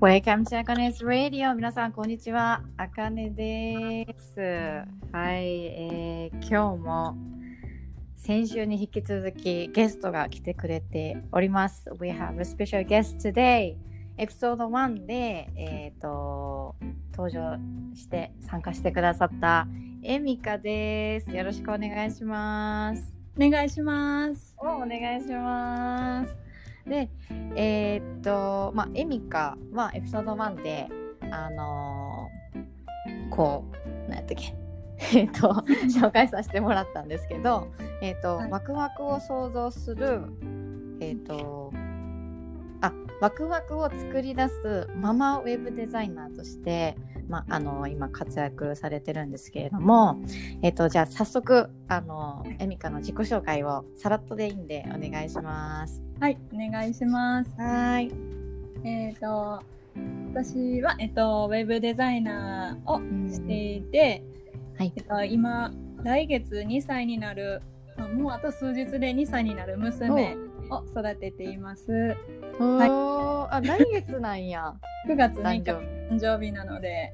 Welcome to あかね 's Radio. 皆さんこんにちは。あかねです。はい、えー、今日も先週に引き続きゲストが来てくれております。We have a special guest today. エピソード1で、えー、と登場して参加してくださったエミカです。よろしくお願いします。お願いします。おお願いします。で、えーっと、まあ、エミカはエピソード1で、あのーこう、なんやったっけ、えーっと、紹介させてもらったんですけど、えーっと、はい。ワクワクを想像する、えーっと、あ、ワクワクを作り出すママウェブデザイナーとして、まあ、あの今活躍されてるんですけれども、えっと、じゃあ早速、あの、エミカの自己紹介をさらっとでいいんでお願いします。はい、お願いします。はーい。えっ、と、私は、えっ、と、ウェブデザイナーをしていて、はいえっ、と、今、来月2歳になる、まあもうあと数日で2歳になる娘を育てています。おー、あ、来月なんや。9月6日誕生日なので、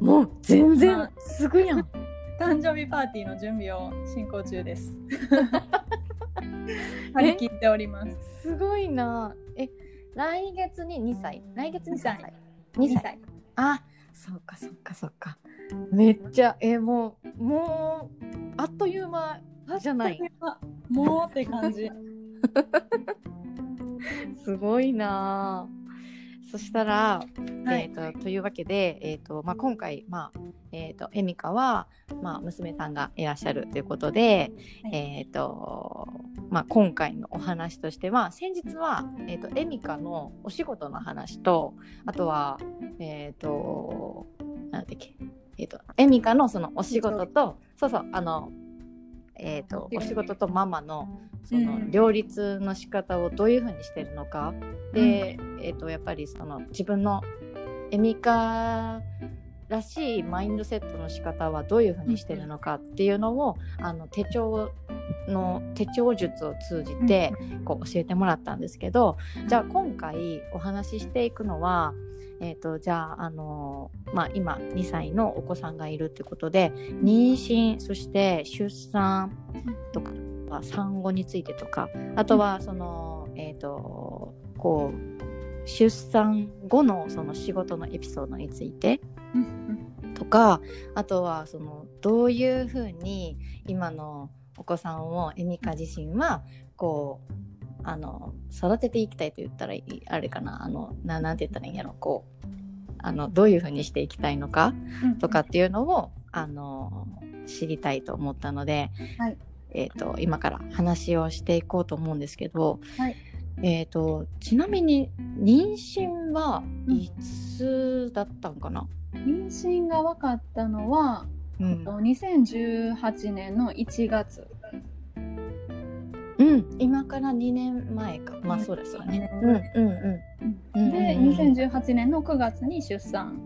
もう全ま然あすぐやん。誕生日パーティーの準備を進行中です。張り切っております。すごいな。え、来月に2歳？来月に3歳？2 2歳。歳。あ、そうかそうかそうか。めっちゃ、え、もう、もう、あっという間じゃない。もうって感じ。すごいな。そしたら、はいえー、とというわけで、えーとまあ、今回、まあえー、とエミカは、まあ、娘さんがいらっしゃるということで、はいえーとまあ、今回のお話としては先日は、えー、とエミカのお仕事の話とあとは、えっ、となんだっけ、えー、とエミカのそのお仕事とそうそうあの、えー、とお仕事とママのそのうん。両立の仕方をどういうふうにしてるのか、で、えー、とやっぱりその自分のエミカらしいマインドセットの仕方はどういうふうにしてるのかっていうのを、あの手帳の手帳術を通じてこう教えてもらったんですけど、じゃあ今回お話ししていくのは、えー、とじゃあ、あのまあ、今2歳のお子さんがいるってことで妊娠そして出産とか産後についてとかあとはその、えっ、とこう出産後のその仕事のエピソードについてとかあとはそのどういうふうに今のお子さんをエミカ自身はこうあの育てていきたいと言ったらあれかな。あのななんて言ったらいいんやろ。こうあのどういうふうにしていきたいのかとかっていうのをあの知りたいと思ったので、はい。えー、と今から話をしていこうと思うんですけど、はい。えー、とちなみに妊娠はいつだったんかな、妊娠が分かったのは、うん。2018年の1月。うん、今から2年前か。まあそうですよね。うんうんうん。うん。で、うんうん。2018年の9月に出産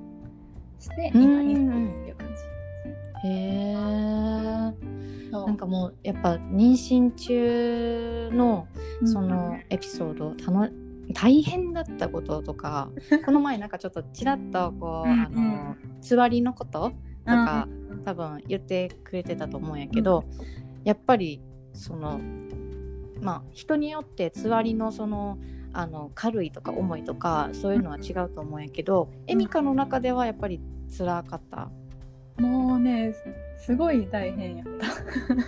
して、うん今2歳っていう感へえじ。そう。なんかもうやっぱ妊娠中のそのエピソードたの大変だったこととか この前なんかちょっとちらっとこう、うんあのつわりのこととかうん多分言ってくれてたと思うんやけど、やっぱりそのまあ人によってつわりのそのあの軽いとか重いとかそういうのは違うと思うんやけど、エミカの中ではやっぱり辛かった？もうね、すごい大変やっ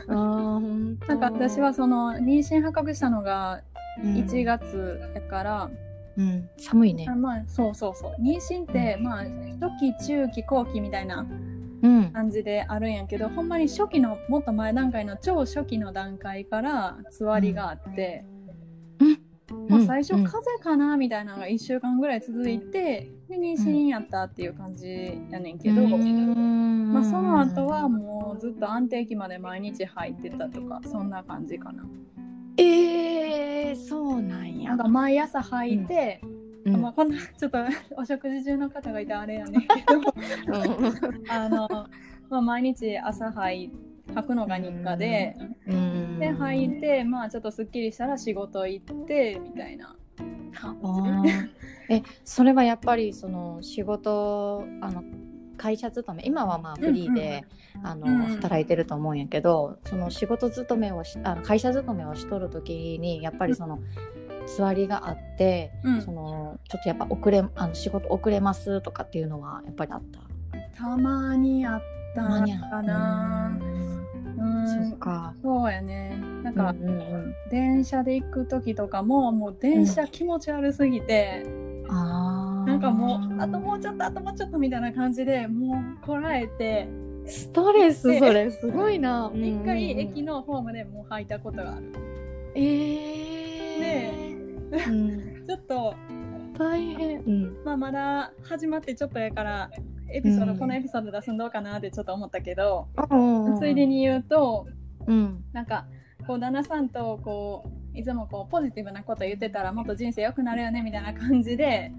た。あなんか私はその妊娠発覚したのがうん。1月やから、うん、寒いね。あ。まあそうそうそう。妊娠って、まあ初期中期後期みたいなうん、感じであるんやけどほんまに初期のもっと前段階の超初期の段階からつわりがあって、まあ、最初うん。風邪かなみたいなのが1週間ぐらい続いてで妊娠やったっていう感じやねんけど、まあ、その後はもうずっと安定期まで毎日入ってたとかそんな感じかな。えー、そうなんや。なんか毎朝履いて、うんまあ、こんなちょっとお食事中の方がいてあれやねんけど。あの、まあ、毎日朝履い履くのが日課で、うん。で履いてまあちょっとすっきりしたら仕事行ってみたいな。えそれはやっぱりその仕事あの会社勤め今はまあフリーで、あのうん。働いてると思うんやけどその仕事勤めをしあの会社勤めをしとる時にやっぱりその座りがあって、うんそのちょっとやっぱ遅れあの仕事遅れますとかっていうのはやっぱりあった。たまにあったかな。うんそっか。そうやね。なんか、うんうんうん電車で行く時とかももう電車気持ち悪すぎて、あーなんかもうあともうちょっとあともうちょっとみたいな感じでもうこらえてストレスそれすごいな。一回うんうん駅のホームでもう吐いたことがある。えー、ねうん、ちょっと、大変。うん。まあ、まだ始まってちょっとやからエピソード、うん。このエピソード出すんどうかなってちょっと思ったけど、うん。ついでに言うとうん。なんかこう旦那さんとこういつもこうポジティブなこと言ってたらもっと人生良くなるよねみたいな感じで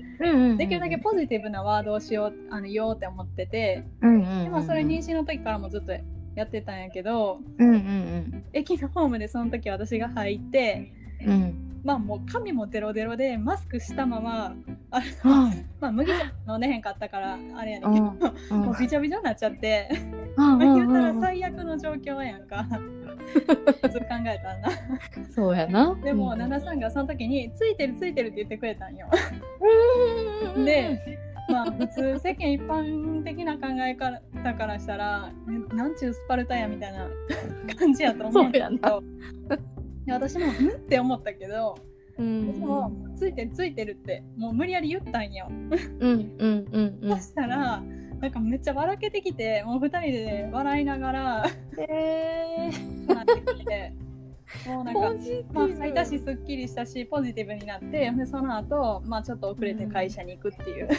できるだけポジティブなワードをしようあの言おうって思ってて、うんうんでまあそれ妊娠の時からもずっとやってたんやけどうんうん。駅のホームでその時私が入ってうん。うんまあもう髪もデロデロでマスクしたままあの、はい。まあ麦茶飲んでへんかったからあれやねんけど、うん。もうびちょびちょになっちゃって、言うたらうん。最悪の状況やんか。普通考えたらなそうやな。でも、うん。さんがその時に「ついてるついてる」って言ってくれたんよ。うん。でまあ普通世間一般的な考え方からしたらえなんちゅうスパルタやみたいな感じやと思うんだけどで私も「ん?」って思ったけどうんでも「ついてるついてる」ってもう無理やり言ったんよ。うんうんうんうんそしたらなんかめっちゃ笑けてきてもう二人で笑いながらえ なってきてもうなんかまあ、入ったしすっきりしたしポジティブになってでその後、まあちょっと遅れて会社に行くっていう、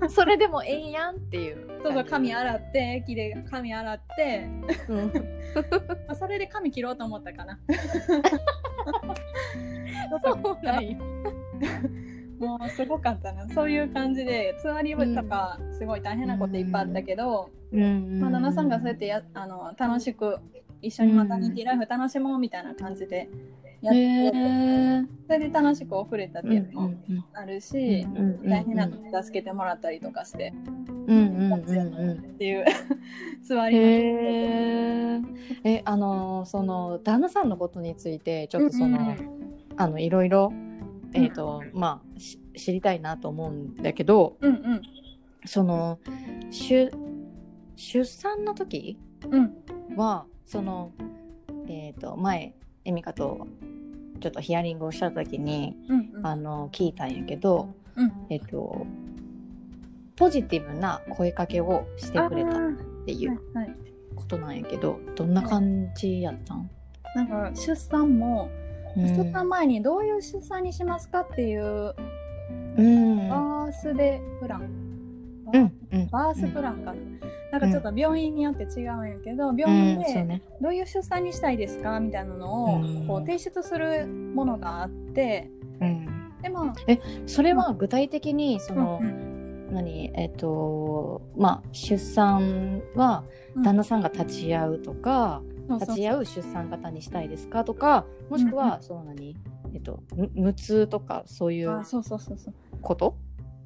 それでもええやんっていう。そうそう髪洗って駅で髪洗って、うん。まあ、それで髪切ろうと思ったかな。そうなんや。もうすごかったな。そういう感じでつわりとかすごい大変なこといっぱいあったけど、まあ、旦那さんがそうやってやあの楽しく一緒にマタニティライフ楽しもうみたいな感じでやってそれで楽しく送れたっていうのもあるし、大変な時助けてもらったりとかして、うんうんうんうん。っていう座りへええあのその旦那さんのことについてちょっとその、あのいろいろえっ、と、まあし知りたいなと思うんだけどうんうん。その出出産の時うん。はそのえっ、と前エミカとちょっとヒアリングをした時にうんうん。あの聞いたんやけどうん。えっ、とポジティブな声かけをしてくれたっあていうー。はいはい。ことなんやけどどんな感じやったん、なんか出産も、うん。出産前にどういう出産にしますかっていううん。バースデプラン、うんうん。バースプランかな、なんかちょっと病院によって違うんやけど、病院でどういう出産にしたいですか？みたいなのをうん。こう提出するものがあってうん、でまあそれは具体的にその、うん何？えっ、とまあ出産はうん。旦那さんが立ち会うとか、そうそう立ち会う出産方にしたいですかとかもしくは、その何？えっとむ無痛とかそういうあそうそうそうそう。こと？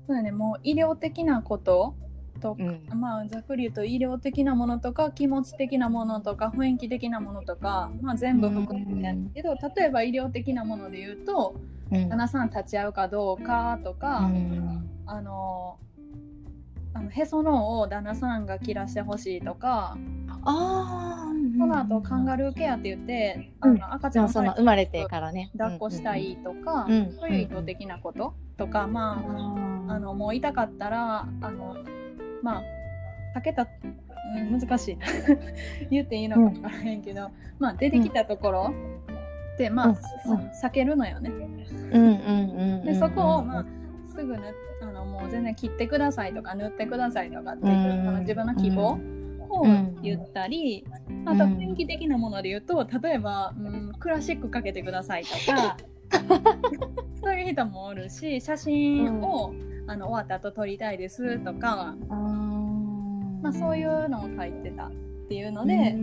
そうだね。もう医療的なこととか、うん。まあざっくり言うと医療的なものとか気持ち的なものとか雰囲気的なものとか、まあ、全部含めてやるけど、例えば医療的なもので言うとうん。旦那さん立ち会うかどうかとか、うん。あのあのへその緒を旦那さんが切らしてほしいとか、ああその後カンガルーケアって言って、あうん。の赤ちじゃんをの生まれてからね。抱っこしたいとか、うんそういう医療的なこととか、まああのもう痛かったらあのまあ避けた、うん、難しい。言っていいのか分からへんけど、まあ出てきたところでまあ、避けるのよね。うんうんうんうんでそこをまあすぐぬあのもう全然切ってくださいとか塗ってくださいとかっていう、うん。あの自分の希望をうん。言ったり、あと雰囲気的なもので言うと例えば、うん、クラシックかけてくださいとか そういう人もおるし写真を、あの終わった後撮りたいですとか、まあ、そういうのを書いてたっていうので、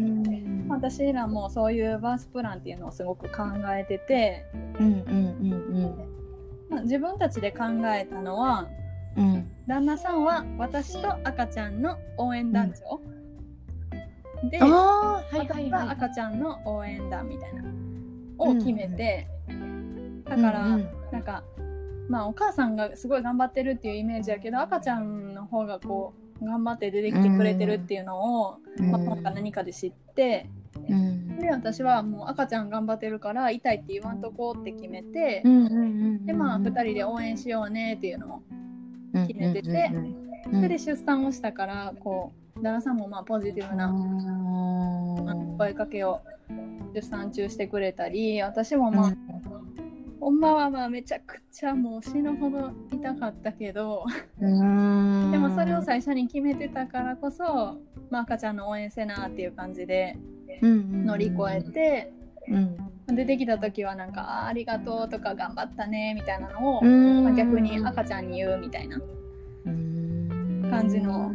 私らもそういうバースプランっていうのをすごく考えてて、うんうんうんまあ、自分たちで考えたのはうん。うん旦那さんは私と赤ちゃんの応援団長、でああはいはい私ははい赤ちゃんの応援団みたいなを決めて、だから、うんうん。なんかまあお母さんがすごい頑張ってるっていうイメージやけど赤ちゃんの方がこう頑張って出てきてくれてるっていうのを、まあ、なんか何かで知ってうん。で私はもう赤ちゃん頑張ってるから痛いって言わんとこうって決めて、うんうんうんでまあ2人で応援しようねっていうのを人決めててうん。それで出産をしたからこう旦那さんもまあポジティブな声かけを出産中してくれたり私もまあ、ほん。まはまあめちゃくちゃもう死ぬほど痛かったけどうん。でもそれを最初に決めてたからこそ、まあ、赤ちゃんの応援せなっていう感じで乗り越えて、うん出てきた時はなんかありがとうとか頑張ったねみたいなのを、うん。まあ、逆に赤ちゃんに言うみたいな。感じの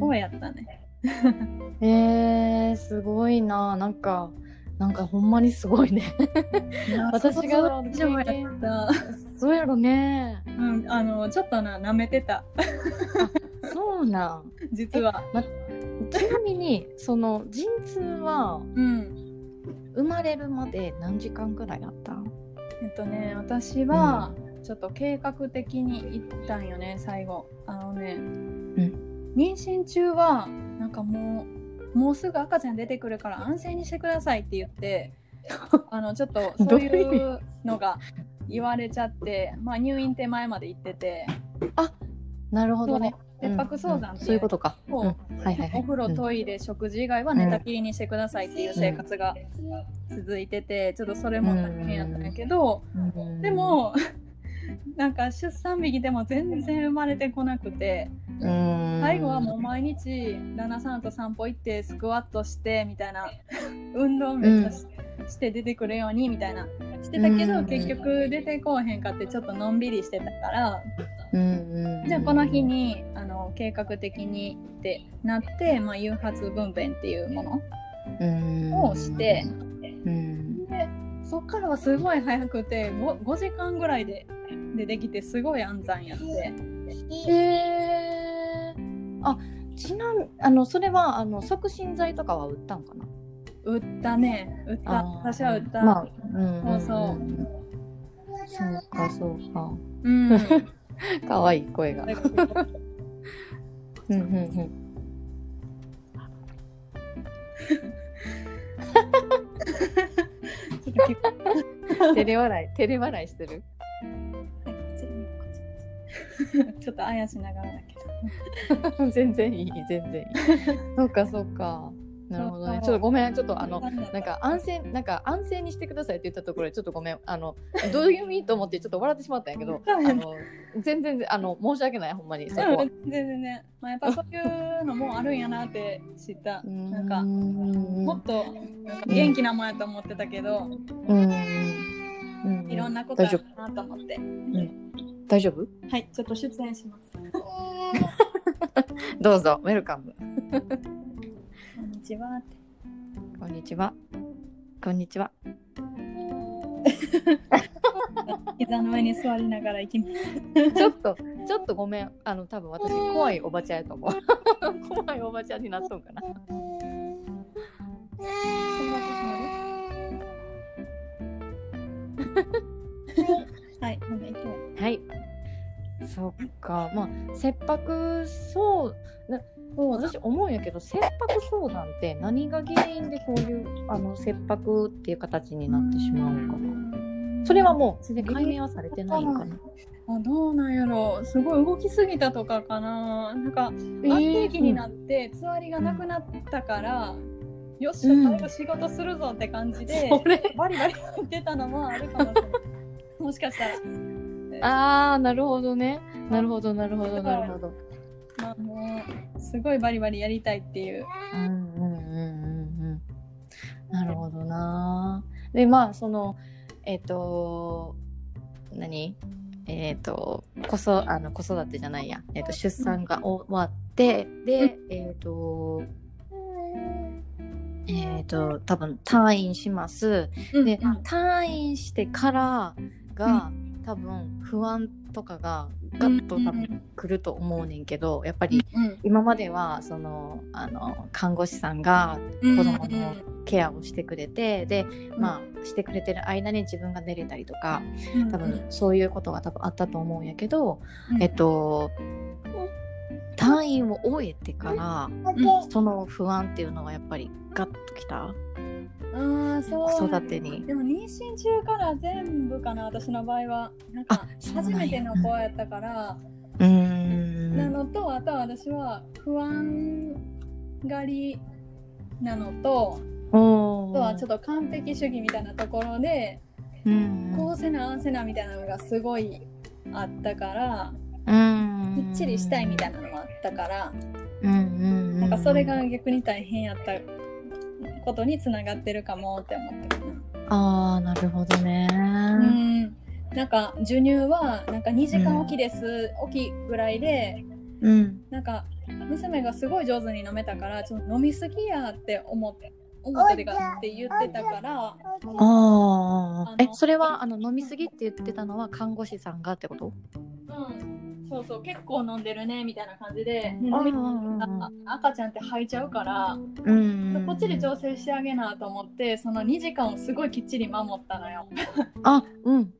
方やったね。えー、すごいな。なんかなんかほんまにすごいね。私が想像以上やった、そうやろね。うん、あのちょっとな舐めてた。そうなん。実は。ちなみにその陣痛はうん生まれるまで何時間くらいあった？えっとね私はちょっと計画的に行ったんよね最後。あのね、妊娠中はなんかもうもうすぐ赤ちゃん出てくるから安静にしてくださいって言って あのちょっとそういどうのが言われちゃって、まあ、入院手前まで行ってて。なるほどね切迫早産そういうことか、そう。うん。はいはいはい。お風呂トイレ食事以外は寝たきりにしてくださいっていう生活が続いててちょっっとそれも大変やったんやけど、うん。でも なんか出産日でも全然生まれてこなくてうん。最後はもう毎日旦那さんと散歩行ってスクワットしてみたいな 運動めっちゃし,、して出てくるようにみたいなしてたけど、うん。結局出てこうへんかってちょっとのんびりしてたから、じゃあこの日にあの計画的にってなって、まあ、誘発分娩っていうものうん。をして、うん。でそっからはすごい早くて 5, 5時間ぐらいで出てきてすごい安産やって。えー、あちなみあのそれはあの促進剤とかは売ったんかな？売ったね。売った。私は売った、まあ、うんそうそそうかそうか。うん 可愛い声が。うんうんうん。照れ笑い照れ笑いしてる？ちょっとあやしながらだけど。全然いい全然いい。そうかそうかなるほどね。ちょっとごめんちょっとあのなんか安静なんか安静にしてくださいって言ったところでちょっとごめんあの どういう意味と思ってちょっと笑ってしまったんやけどあの全然あの申し訳ないほんまにそこは。うん全然。ね、まあ、やっぱそういうのもあるんやなって知った。なんかもっとなん。か元気なもんやと思ってたけど、うん。うん。いろんなことあるなと思って、大丈夫？はいちょっと出演します。どうぞウェルカムちは。ってこんにちは。こんにちは。膝の上に座りながら行きます。ちょっとちょっとごめん。あの多分私怖いおばちゃんやと思う。怖いおばちゃんになっとんかな。はい、ほんで行きますはい。そっか。まあ切迫そうな私思うんやけど切迫相談って何が原因でこういうあの切迫っていう形になってしまうんかな。それはもう全然解明はされてないんかな。あどうなんやろ。すごい動きすぎたとかかな。なんか安定期になってつわりがなくなったから、よっしゃうん。最後仕事するぞって感じで、それ。バリバリ言ってたのもあるかもしれない。もしかしたら。あーなるほどね。なるほどなるほどなるほどまあもうすごいバリバリやりたいっていう。うんうんうんうんうん。なるほどな。でまあそのえっ、と何？えっ、とこそあの子育てじゃないや、えっと出産が終わってでえっ、とえっ、と多分退院します。で、退院してからが、多分不安とかがガッと多分来ると思うねんけど、やっぱりうん今まではそのあの看護師さんがうん子供のケアをしてくれて、でまあしてくれてる間に自分が寝れたりとかうん多分そういうことが多分あったと思うんやけど、うん。えっと退院を終えてから、その不安っていうのはやっぱりガッときたあーそう子育てに。でも妊娠中から全部かな私の場合は。なんか初めての子やったから、うーん。なのとあとは私は不安がりなのとおあとはちょっっと完璧主義みたいなところで、と、うん。こうせなああせなみたいなのがすごいあったから、うん。きっちりしたいみたいなのもあったから、うんうんうん。なんかそれが逆に大変やったことにつながってるかもって思ったかな。ああなるほどね。うんなんか授乳はなんか2時間おきです、おきぐらいでうんなんか娘がすごい上手に飲めたからちょっと飲みすぎやって思って思っててかって言ってたからああえそれはあの飲みすぎって言ってたのは看護師さんがってこと？うんそうそう結構飲んでるねみたいな感じで、赤ちゃんって吐いちゃうから、うん。こっちで調整してあげなと思ってその2時間をすごいきっちり守ったのよ。あうんうんうん。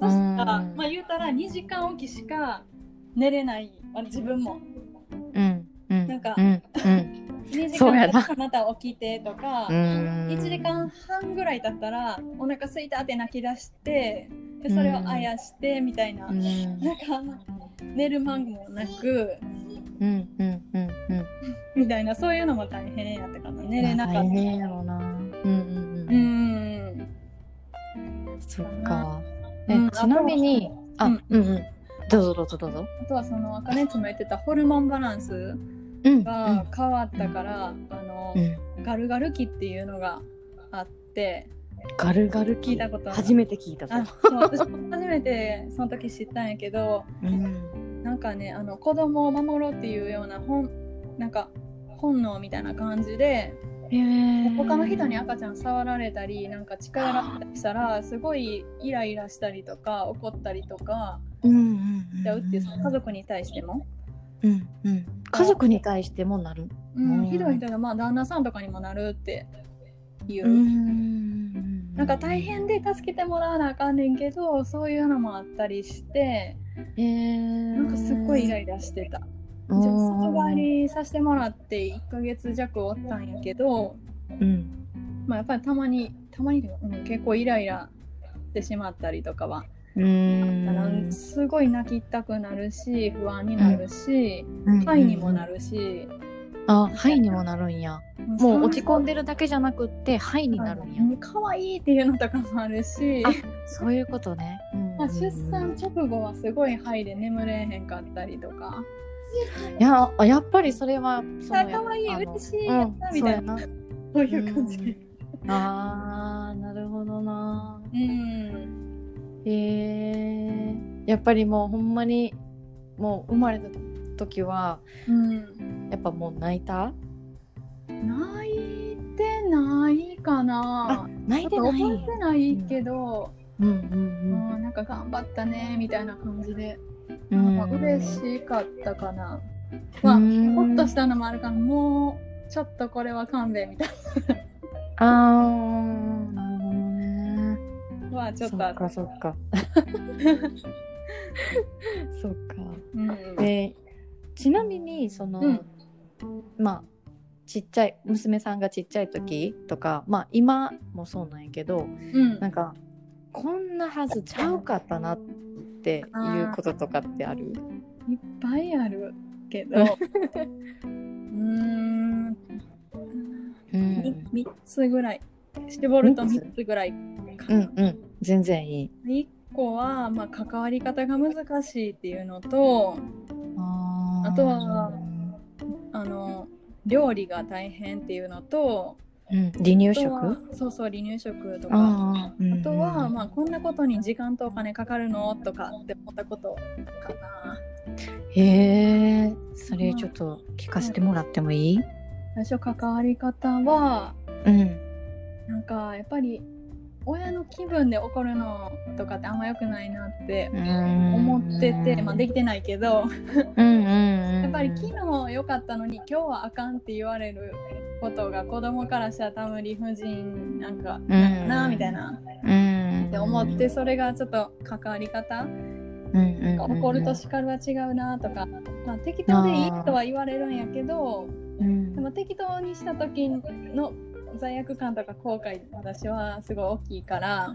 そしたら、うん。まあ言うたら2時間おきしか寝れないあ自分も。うんうんなんかうんうん2時間経また起きてとか、うん。1時間半ぐらい経ったらお腹空いたって泣き出してでそれをあやしてみたいな、うん。なんか寝る間もなくうんうんうんうん。みたいなそういうのも大変やったかな。寝れなかった。大変やろうな。うんうんううんんそっか。うんえちなみにあうんうん。うんどうぞどうぞどうぞ。あとはその赤熱も言ってたホルモンバランス。うんが変わったから、あのうん。ガルガル期っていうのがあってガルガル期聞いたことある。初めて聞いたぞ。あそう私初めてその時知ったんやけどうん。なんかねあの子供を守ろうっていうような本なんか本能みたいな感じで他の人に赤ちゃん触られたりなんか近寄られたりしたらすごいイライラしたりとか怒ったりとかうんうんしちゃうっていうその家族に対しても、うんうん。家族に対してもなる。うんうん。ひどい人がまあ旦那さんとかにもなるっていう、うん。なんか大変で助けてもらわなあかんねんけどそういうのもあったりしてへえなんかすっごいイライラしてた。うんじゃあ里帰りさせてもらって1ヶ月弱おったんやけど、うん。まあ、やっぱりたまにたまにうん、結構イライラしてしまったりとかは、うん。すごい泣きたくなるし不安になるし、うん。肺にもなるし、あ肺にもなるんや。もう落ち込んででるだけじゃなくって肺になるんや。可愛いっていうのとかもあるし、あそういうことね、うん。まあ、出産直後はすごい肺で眠れへんかったりとか、いやあやっぱりそれは可愛い嬉しい、うんやったみたいな。そういう感じ。あーなるほどな。うんへえやっぱりもうほんまにもう生まれた時はうんやっぱもう泣いた？泣いてないかな。あ。泣いてない。覚えてないけど、うん。ううんん。なんか頑張ったねみたいな感じで、うんなんか嬉しかったかな。まあ、うん。ほっとしたのもあるから、もうちょっとこれは勘弁みたいあー。なるほどねなのはちょっとあったかそっか そっか。うん。でちなみにその、うん。まあちっちゃい娘さんがちっちゃい時とかまあ今もそうなんやけどうん。なんかこんなはずちゃうかったなっていうこととかってある？いっぱいあるけど、うーん、うみ3つぐらい。絞ると3つぐらいかな。うんうん。全然いい。1個は、まあ、関わり方が難しいっていうのと、あとはあの料理が大変っていうのとうん。離乳食？そうそう離乳食とか。あー。うんあとは、まあ、こんなことに時間とお金かかるのとかって思ったことかな。へえそれちょっと聞かせてもらってもいい？最初関わり方はうん。なんかやっぱり親の気分で怒るのとかってあんま良くないなって思ってて、まあ、できてないけどやっぱり昨日良かったのに今日はあかんって言われることが子供からしたら多分理不尽なんかなん。かなみたいな。うん。って思ってそれがちょっと関わり方。怒ると叱るは違うなとか、まあ、適当でいいとは言われるんやけどうん。でも適当にした時の罪悪感とか後悔私はすごい大きいから。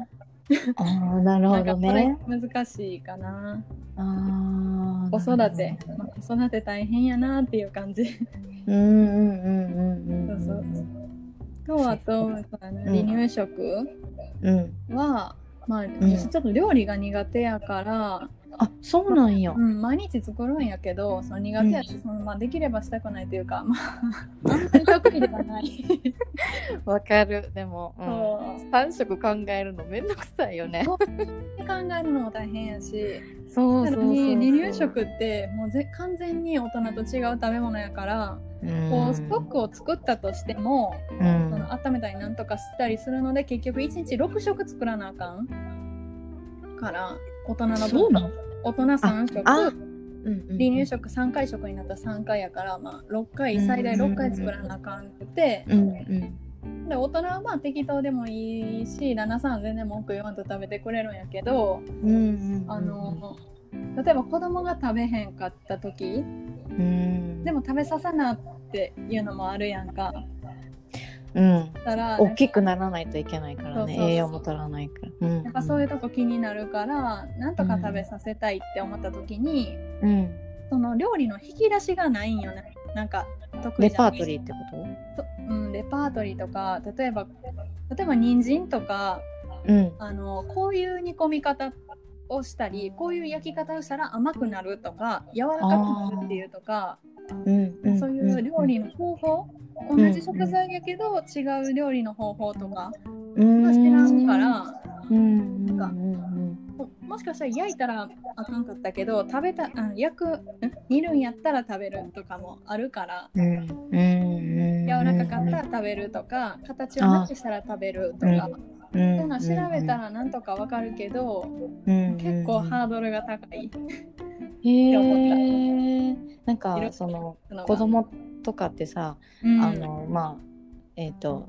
ああなるほどね。難しいかな。ああ子育て、まあ、子育て大変やなっていう感じ。うんうんうんうんうんそうそうとあと離乳食うん。は、まあ、ん。私ちょっと料理が苦手やから、あそうなんや。うん、毎日作るんやけどその苦手やし、そのまあ、できればしたくないというか、まあ、あんまり得意ではない。わかる。でも、うん。そう。3食考えるのめんどくさいよね。考えるのも大変やし。そうそうそう離乳食ってもうぜ完全に大人と違う食べ物やから、うん。こうストックを作ったとしても、うん。その温めたりなんとかしたりするので結局1日6食作らなあかんから大人のそうなの？大人3食あ離乳食3回食になったら3回やから、まあ、6回最大6回作らなあかんくて、で大人はまあ適当でもいいし旦那さんは全然文句言わんと食べてくれるんやけど、あの例えば子供が食べへんかった時うん。でも食べさせなっていうのもあるやんか。うん。だから大きくならないといけないからね。栄養も取らないから、うん、やっぱそういうとこ気になるからなんとか食べさせたいって思った時に、うん。その料理の引き出しがないんよね。なんか得レパートリーってこと？う。ん、レパートリーとか例えば例えば人参とかとうん。あのこういう煮込み方をしたりこういう焼き方をしたら甘くなるとか柔らかくなるっていうとかうん。ん。そういう料理の方法、ん同じ食材やけど違う料理の方法とかうん。知らんから、うん。なん。かうん。ももしかしたら焼いたらあかんかったけど食べたあ焼くん？煮るんやったら食べるとかもあるからうん。うん。うん。柔らかかったら食べるとか形をなくしたら食べるとかうん。調べたらなんとかわかるけど結構ハードルが高いへ思えなんかその子供とかってさ、うん。あのまあえっ、と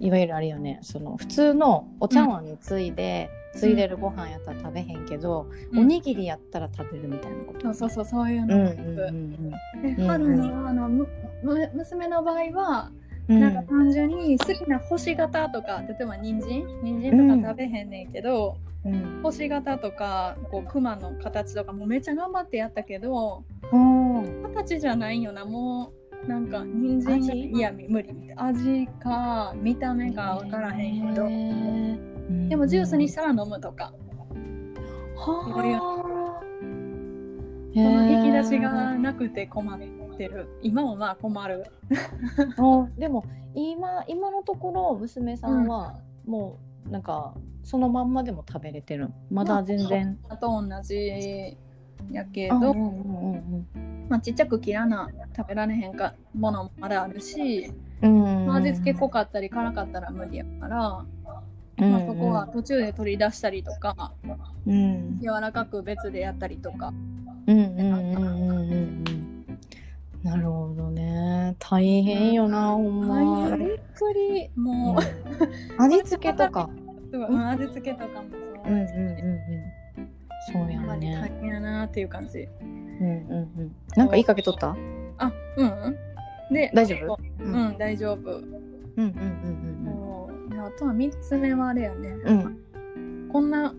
いわゆるあれよね。その普通のお茶碗についで、ついでるご飯やったら食べへんけど、うん。おにぎりやったら食べるみたいなこと。そうそうそうそういううんのうんがあるうん。でうん春のあのむむ娘の場合はうん。なんか単純に好きな星型とか例えば人参？人参とか食べへんねんけど、うん。星型とかこう熊の形とかもめっちゃ頑張ってやったけどうん。形じゃないよな。もうなんか人参味いや無理。味か見た目か分からへんけど。でもジュースにしたら飲むとか。はあ。引き出しがなくて困ってる。今もまあ困る。あでも今今のところ娘さんはもうなんかそのまんまでも食べれてる。まだ全然。あと同じやけあど、うんうんうんまあ、ちっちゃく切らな食べられへんかものもまだあるし、うん。まあ味付け濃かったり辛かったら無理やから、うん。まあ、そこは途中で取り出したりとかうん。柔らかく別でやったりとか。うんうんうんうんうん。うんなるほどね。大変よなほんま、あびっくりもう、うん。味付けとか。うん味付けとかもそううんうんだし、うんうん。そうやほんまに大ね変やなっていう感じうんうんうん。なんか言いかけとった？あうん。で大丈夫？う、うん。ん大丈夫。うんうんうんもうであとは3つ目はあれやね、うん。うんこんな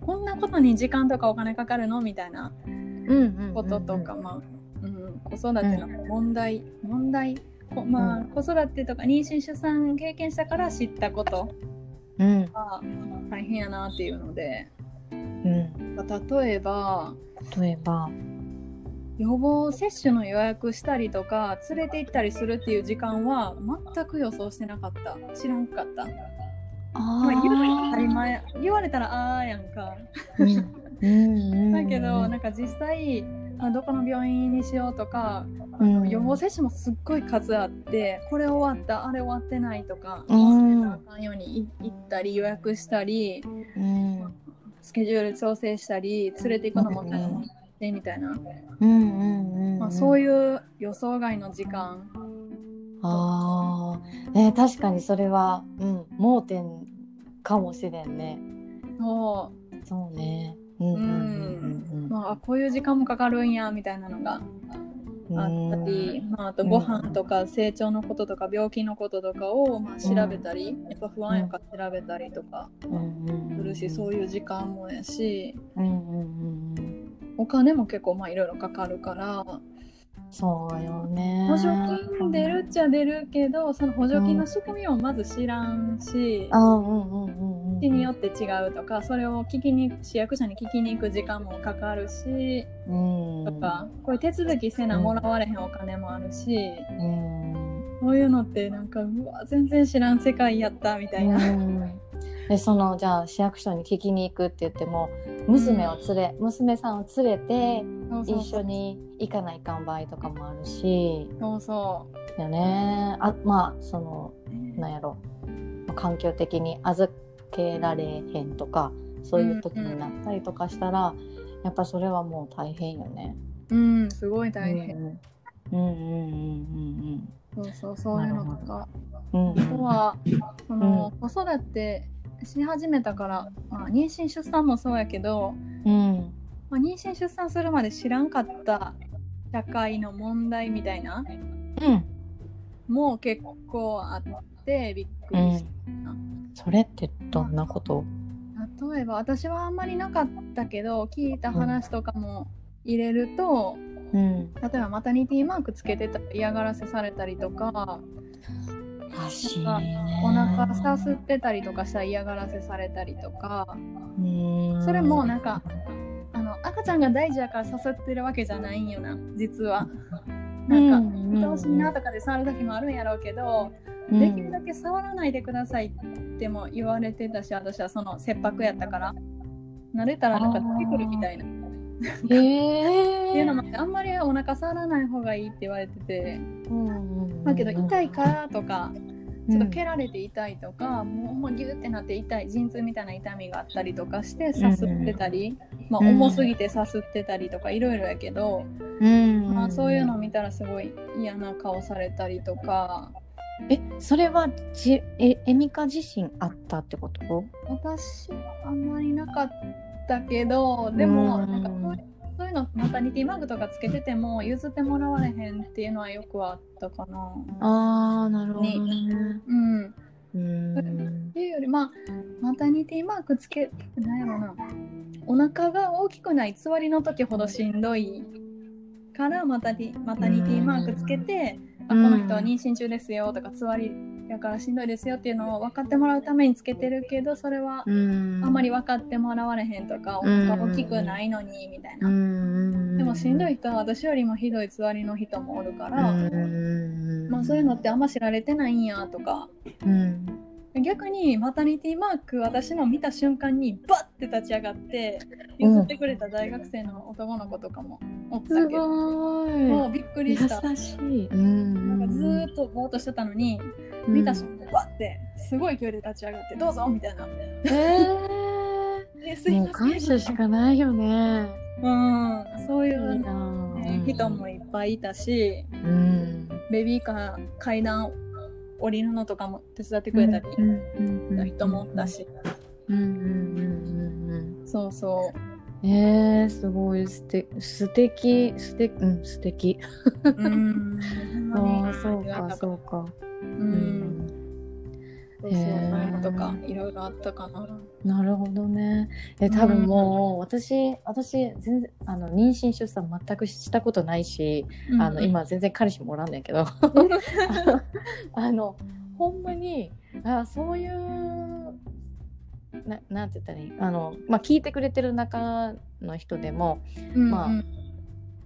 こんなことに時間とかお金かかるの？みたいな。うんうんうんこととか、まあ、うん、子育ての問題、問題。こまあ、うん。子育てとか妊娠出産経験したから知ったこと。うん。が大変やなっていうので。うん。例えば。例えば予防接種の予約したりとか連れて行ったりするっていう時間は全く予想してなかった。知らんかった、あまあ、言当たり前。言われたらあーやんか。だけどなんか実際あどこの病院にしようとか、うん。予防接種もすっごい数あってこれ終わったあれ終わってないとか、うん。忘れたらあかんようにい行ったり予約したりうん。スケジュール調整したり連れて行くのも大変でみたいな、うんうんうんまあ、そうういう予想外の時間。ああ、ね、確かにそれは、うん、盲点かもしれんね。そそうね。うん。う、うんまあ、こういう時間もかかるんやみたいなのがうんあったり、まあ、あとご飯とか成長のこととか病気のこととかをまあ調べたり、やっぱ不安やから調べたりとかするし、そういう時間もやし。うんうんうんうんお金も結構まあいろいろかかるからそうよね。補助金出るっちゃ出るけどその補助金の仕組みをまず知らんし。あうんうんうんうん。地によって違うとかそれを聞きに市役所に聞きに行く時間もかかるしうん。とかこういう手続きせなもらわれへんお金もあるしうん。そういうのってなんかうわ全然知らん世界やったみたいな。うんでそのじゃあ市役所に聞きに行くって言っても娘を連れ、娘さんを連れて一緒に行かないかん場合とかもあるし。そうそよね。あまあそのう。なんやろ。まあ環境的に預けられへんとかそういう時になったりとかしたら、やっぱそれはもう大変よね。うん、すごい大変。うんうんうんそうそう、そういうのとか。うんうんうん。あとは、その、子育てし始めたから、まあ、妊娠出産もそうやけど、うん。まあ、妊娠出産するまで知らんかった社会の問題みたいなうん。もう結構あってびっくりした。それってどんなこと？例えば私はあんまりなかったけど聞いた話とかも入れると、うん。例えばマタニティマークつけてたら嫌がらせされたりとからしいねお腹さすってたりとかしたら嫌がらせされたりとか。うん。それもなんかあの赤ちゃんが大事やからさすってるわけじゃないんよな実は。なんかうん見てほしいなとかで触る時もあるんやろうけど、うん。できるだけ触らないでくださいっても言われてたし私はその切迫やったから。慣れたらなんか出てくるみたいな。へっていうのえもあんまりお腹触らない方がいいって言われててうんだけど痛いからとかちょっと蹴らられて痛いとか、もうもうギュってなって痛い陣痛みたいな痛みがあったりとかしてさすってたり、まあ、うん。重すぎてさすってたりとかいろいろやけど、うん。まあ、そういうの見たらすごい嫌な顔されたりとか。えそれはじえエミカ自身あったってこと？私はあんまりなかったけどでもうんなんかそういうのマタニティマグとかつけてても譲ってもらわれへんっていうのはよくあったかな。ああなるほどね。うん。うん。っていうよりまあマタニティマークつけなんやろな。お腹が大きくないつわりの時ほどしんどいからマタニマタニティマークつけて、あこの人は妊娠中ですよとかつわりやからしんどいですよっていうのを分かってもらうためにつけてるけどそれはうん。あんまり分かってもらわれへんとか、お腹大きくないのにみたいな。うん。でもしんどい人は私よりもひどいつわりの人もおるから、うん。まあ、そういうのってあんま知られてないんやとかうん逆にマタニティマーク私の見た瞬間にバッて立ち上がって譲ってくれた大学生の男の子とかもおったすけど、ごい。もうびっくりした。優しい。うんなんかずーっとぼーっとしてたのに、見た瞬間バッてすごい勢いで立ち上がってどうぞみたいな。えー、もう感謝し。かないよね。うん、そういうなね人もいっぱいいたし、うん。ベビーカー階段降りるのとかも手伝ってくれたりの人もおったし、そうそう。うんえー、すごい。すて素敵素敵うん素敵うん、ああそうかそうか。うん、そうとかいろいろあったかな。なるほどね。え多分もう私私全然あの妊娠出産全くしたことないし、あの今全然彼氏もおらんねんけど。あのほんまにあそういうななんて言ったらいい？あの、まあ、聞いてくれてる中の人でもうん、まあうん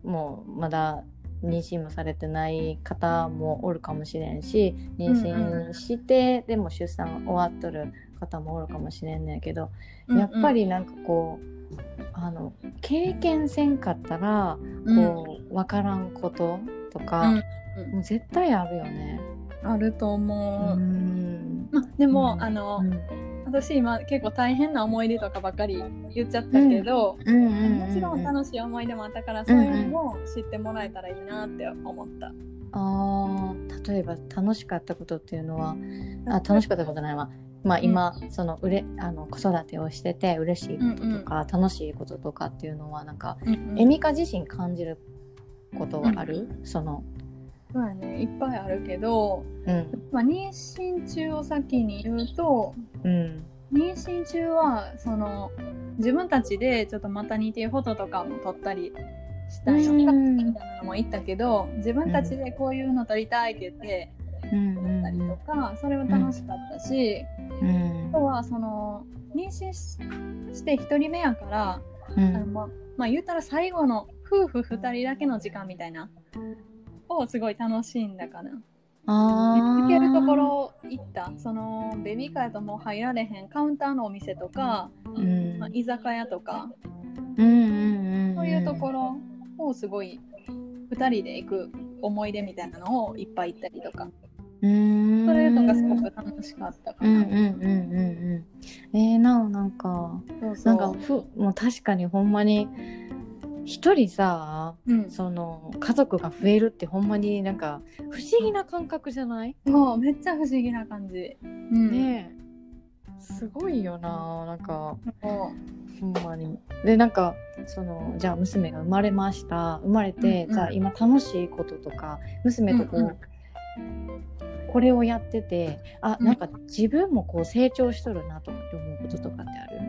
もうまだ妊娠もされてない方もおるかもしれんし妊娠して、でも出産終わっとる方もおるかもしれんねんけど、やっぱりなんかこうあの経験せんかったらこう分からんこととか、うんもう絶対あるよね。あると思う。ん。まあ、でも、うん。あの、うん私今結構大変な思い出とかばっかり言っちゃったけど、うんうんうんもちろん楽しい思い出もあったから、そういうのも知ってもらえたらいいなって思った。あー例えば楽しかったことっていうのはあ楽しかったことないわ。まあ今、そのうれあの子育てをしてて嬉しいこととか、楽しいこととかっていうのはなんか、うんうん。エミカ自身感じることはある、そのそうやね。いっぱいあるけど、うん。まあ、妊娠中を先に言うとうん。妊娠中はその自分たちでちょっとマタニティフォトとかも撮ったりしたりとかうん。みたいなのも言ったけど自分たちでこういうの撮りたいって言ってうん。撮ったりとか、それは楽しかったし、うん。あとはその妊娠しして1人目やから、うん。あのままあ言ったら最後の夫婦2人だけの時間みたいなをすごい楽しんだかな。行けるところ行った。そのベビーカーやともう入られへんカウンターのお店とか、うん。まあ、居酒屋とか。うんうんうんそういうところをすごい2人で行く思い出みたいなのをいっぱい行ったりとか。うん。それとかすごく楽しかったかな。うんうんうんうんうん。えー、なおなんかそうそう。なんかふもう確かにほんまに一人さうん、その家族が増えるってほんまになんか不思議な感覚じゃない、もうめっちゃ不思議な感じ。うん、ねえ。すごいよななんか。もほんまに。でなんかそのじゃあ娘が生まれました。生まれて、うんうん。じゃあ今楽しいこととか娘とこう、うんうん。これをやっててあうん。なんか自分もこう成長しとるなとかって思うこととかってある、う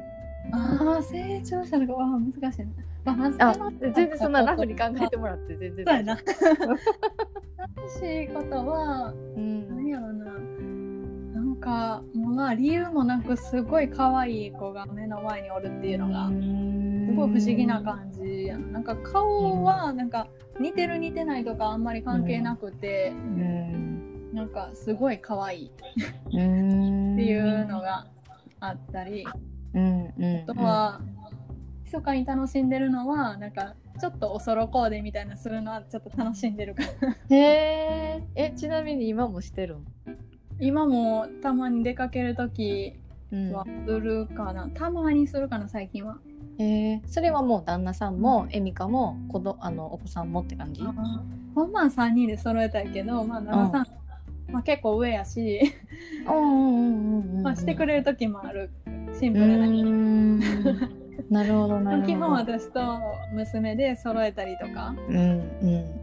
ああ成長したのがわあ難しいな。まあ、まずあ全然そんなラフに考えてもらって全然そうやな。楽しいことは夫うん何やろななんかもうまあ理由もなくすごい可愛い子が目の前におるっていうのがすごい不思議な感じやな。なんか顔はなんか似てる似てないとかあんまり関係なくて、うん。なんかすごい可愛い。っうん。ていうのがあったり、うんうんあとは密かに楽しんでるのはなんかちょっとおそろコーデみたいなするのはちょっと楽しんでるからへ ええちなみに今もしてるん、今もたまに出かける時うん。はするかな、たまにするかな最近は。えー、それはもう旦那さんもエミカも子どあのお子さんもって感じ？あほんまは3人で揃えたいけど、まあ、旦那さん、まあ、結構上やし、うんうんうんうんうん。まあ、してくれる時もあるシンうプルな。なるほどな 基本私と娘で揃えたりとかうんうん。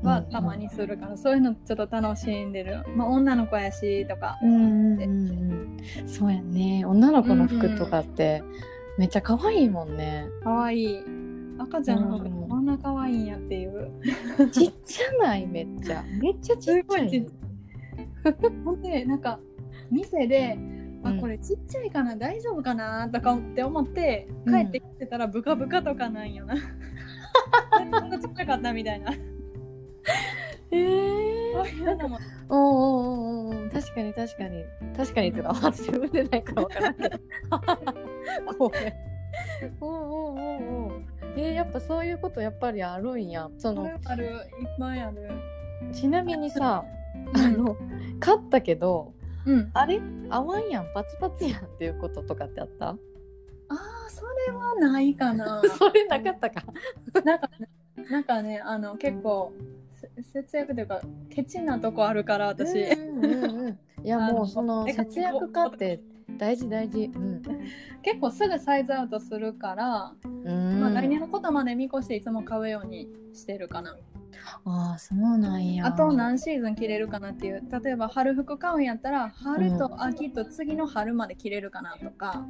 うんはたまにするから、そういうのちょっと楽しんでる、まあ、女の子やしとか、うんうんうんうん。そうやね。女の子の服とかってめっちゃ可愛いもんね。かわい。い赤ちゃんの服うん。こんなかわいいんやっていう、ちっちゃない？めっちゃ。めっちゃちっちゃい。ほんでなんか店であうん。これちっちゃいかな大丈夫かなとかって思ってうん。帰ってきてたらブカブカとかなんよな。こんなちっちゃかったみたいな。えー。そういうのもおうおうおうおう確かに確かに。確かにとか私産んでないから分からんけど。ごめんおうおうおうおうえーやっぱそういうことやっぱりあるんや。そあのるある。いっぱいある。ちなみにさあの買ったけどうん。あれ？合わんやん。パツパツやんっていうこととかってあった？ああそれはないかな。それなかったか。なんかねなんかねあの結構せ節約というかケチなとこあるから私。うんうんうんいやもうそのえ節約家って大事大事。うん。結構すぐサイズアウトするから、うん。まあ来年のことまで見越していつも買うようにしてるかな。ああそうなんや。あと何シーズン着れるかなっていう。例えば春服買うんやったら春と秋と次の春まで着れるかなとか、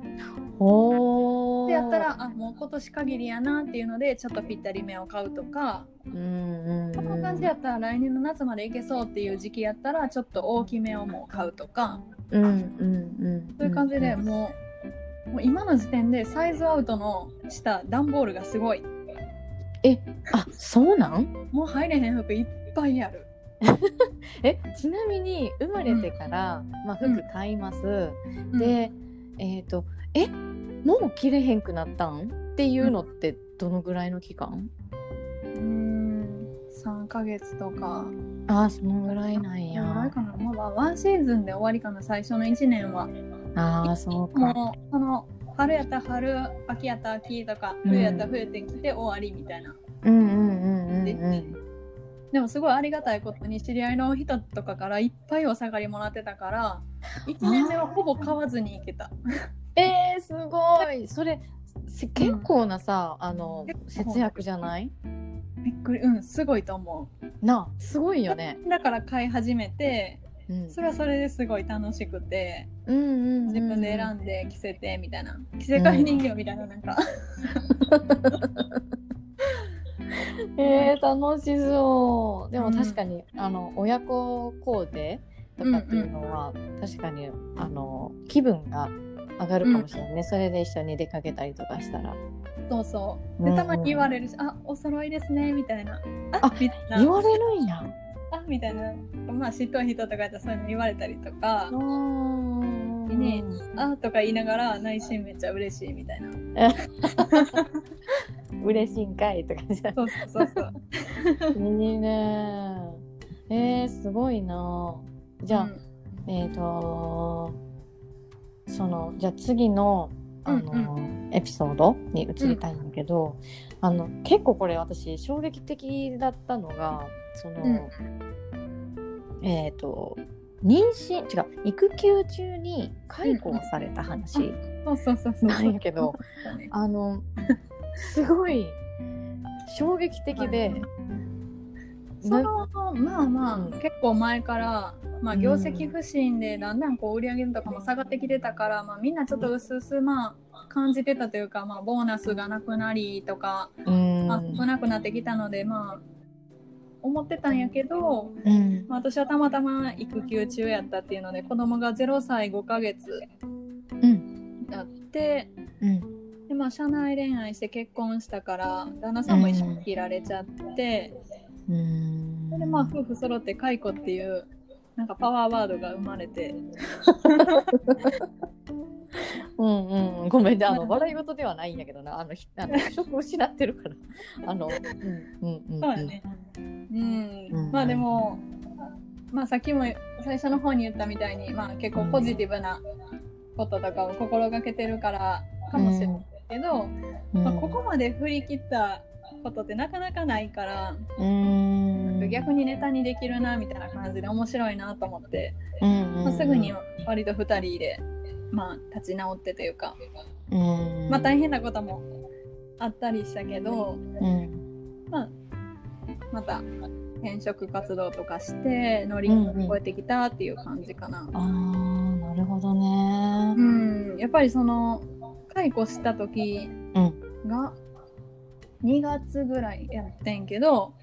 おー。でやったらあもう今年限りやなっていうのでちょっとぴったりめを買うとか、うんうんうん。この感じやったら来年の夏までいけそうっていう時期やったらちょっと大きめをもう買うとか。うんうんうん。そういう感じでもう,、もう今の時点でサイズアウトのした段ボールがすごいえあそうなん？もう入れへん服いっぱいある。えちなみに生まれてから、まあ、服買います、でえっ、とえもう着れへんくなったん？っていうのってどのぐらいの期間、うん3ヶ月とか。ああそのぐらいなんや。かな、まあ、ワンシーズンで終わりかな最初の1年は。ああそうか。もうその春やったら春秋やったら秋とかうん。冬やったら冬ってきて終わりみたいな、うんうんうんうんうんでもすごいありがたいことに知り合いの人とかからいっぱいお下がりもらってたから1年目はほぼ買わずに行けた。えー、すごい。それせ結構なさ、あの結構。節約じゃない？びっくり。うんすごいと思なあすごいよね、うだから買い始めてうん、それはそれですごい楽しくてうんうんうんうん。自分で選んで着せてみたいな。着せ替え人形みたいななんか、えー、楽しそう。でもうん確かに、あの親子コーデとかっていうのは、確かにあの気分が上がるかもしれないね、それで一緒に出かけたりとかしたら。そうそう。うんうん。でたまに言われるし「あお揃いですね」みたいな「ああみたいな。言われるんやあみたいなまあ知っとる人とかやったらそういうの言われたりとかねあとか言いながら内心めっちゃ嬉しいみたいな。嬉しいんかいとかじゃそうそうそうそう。いいねえー、すごいな。じゃあ、うん。えっ、とそのじゃあ次のあの、エピソードに移りたいんだけど、あの結構これ私衝撃的だったのがその、えっ、と妊娠違う育休中に解雇をされた話そうそうそうそう。なんやけど、あのすごい衝撃的で、そのまあまあ、うん結構前から、まあ、うん。業績不振でだんだんこう売り上げとかも下がってきてたから、まあ、みんなちょっと薄々まあ感じてたというか、まあ、ボーナスがなくなりとか、うん。まあ、少なくなってきたのでまあ思ってたんやけど、うん。まあ、私はたまたま育休中やったっていうので子供が0歳5ヶ月うん。だってうん。で、まあ、社内恋愛して結婚したから旦那さんも一緒に切られちゃって。うん。それでまあ夫婦揃って解雇っていうなんかパワーワードが生まれて。うんうん、ごめんね、あの笑い事ではないんやけどな、あの、ひあの職を失ってるから。あの、うん、うん、うん。そうやね。うん、うん。まあでもまあさっきも最初の方に言ったみたいにまあ結構ポジティブなこととかを心がけてるからかもしれないけど、うん。まあ、ここまで振り切ったことってなかなかないから、うん。逆にネタにできるなみたいな感じで面白いなと思って、うん、うん。まあ、すぐに割と2人で、まあ、立ち直ってというか、うん。まあ大変なこともあったりしたけど、うん。まあ、また転職活動とかして乗り越えてきたっていう感じかな。ああ、なるほどねう。ん、やっぱりその解雇した時うん。が2月ぐらいやってんけど、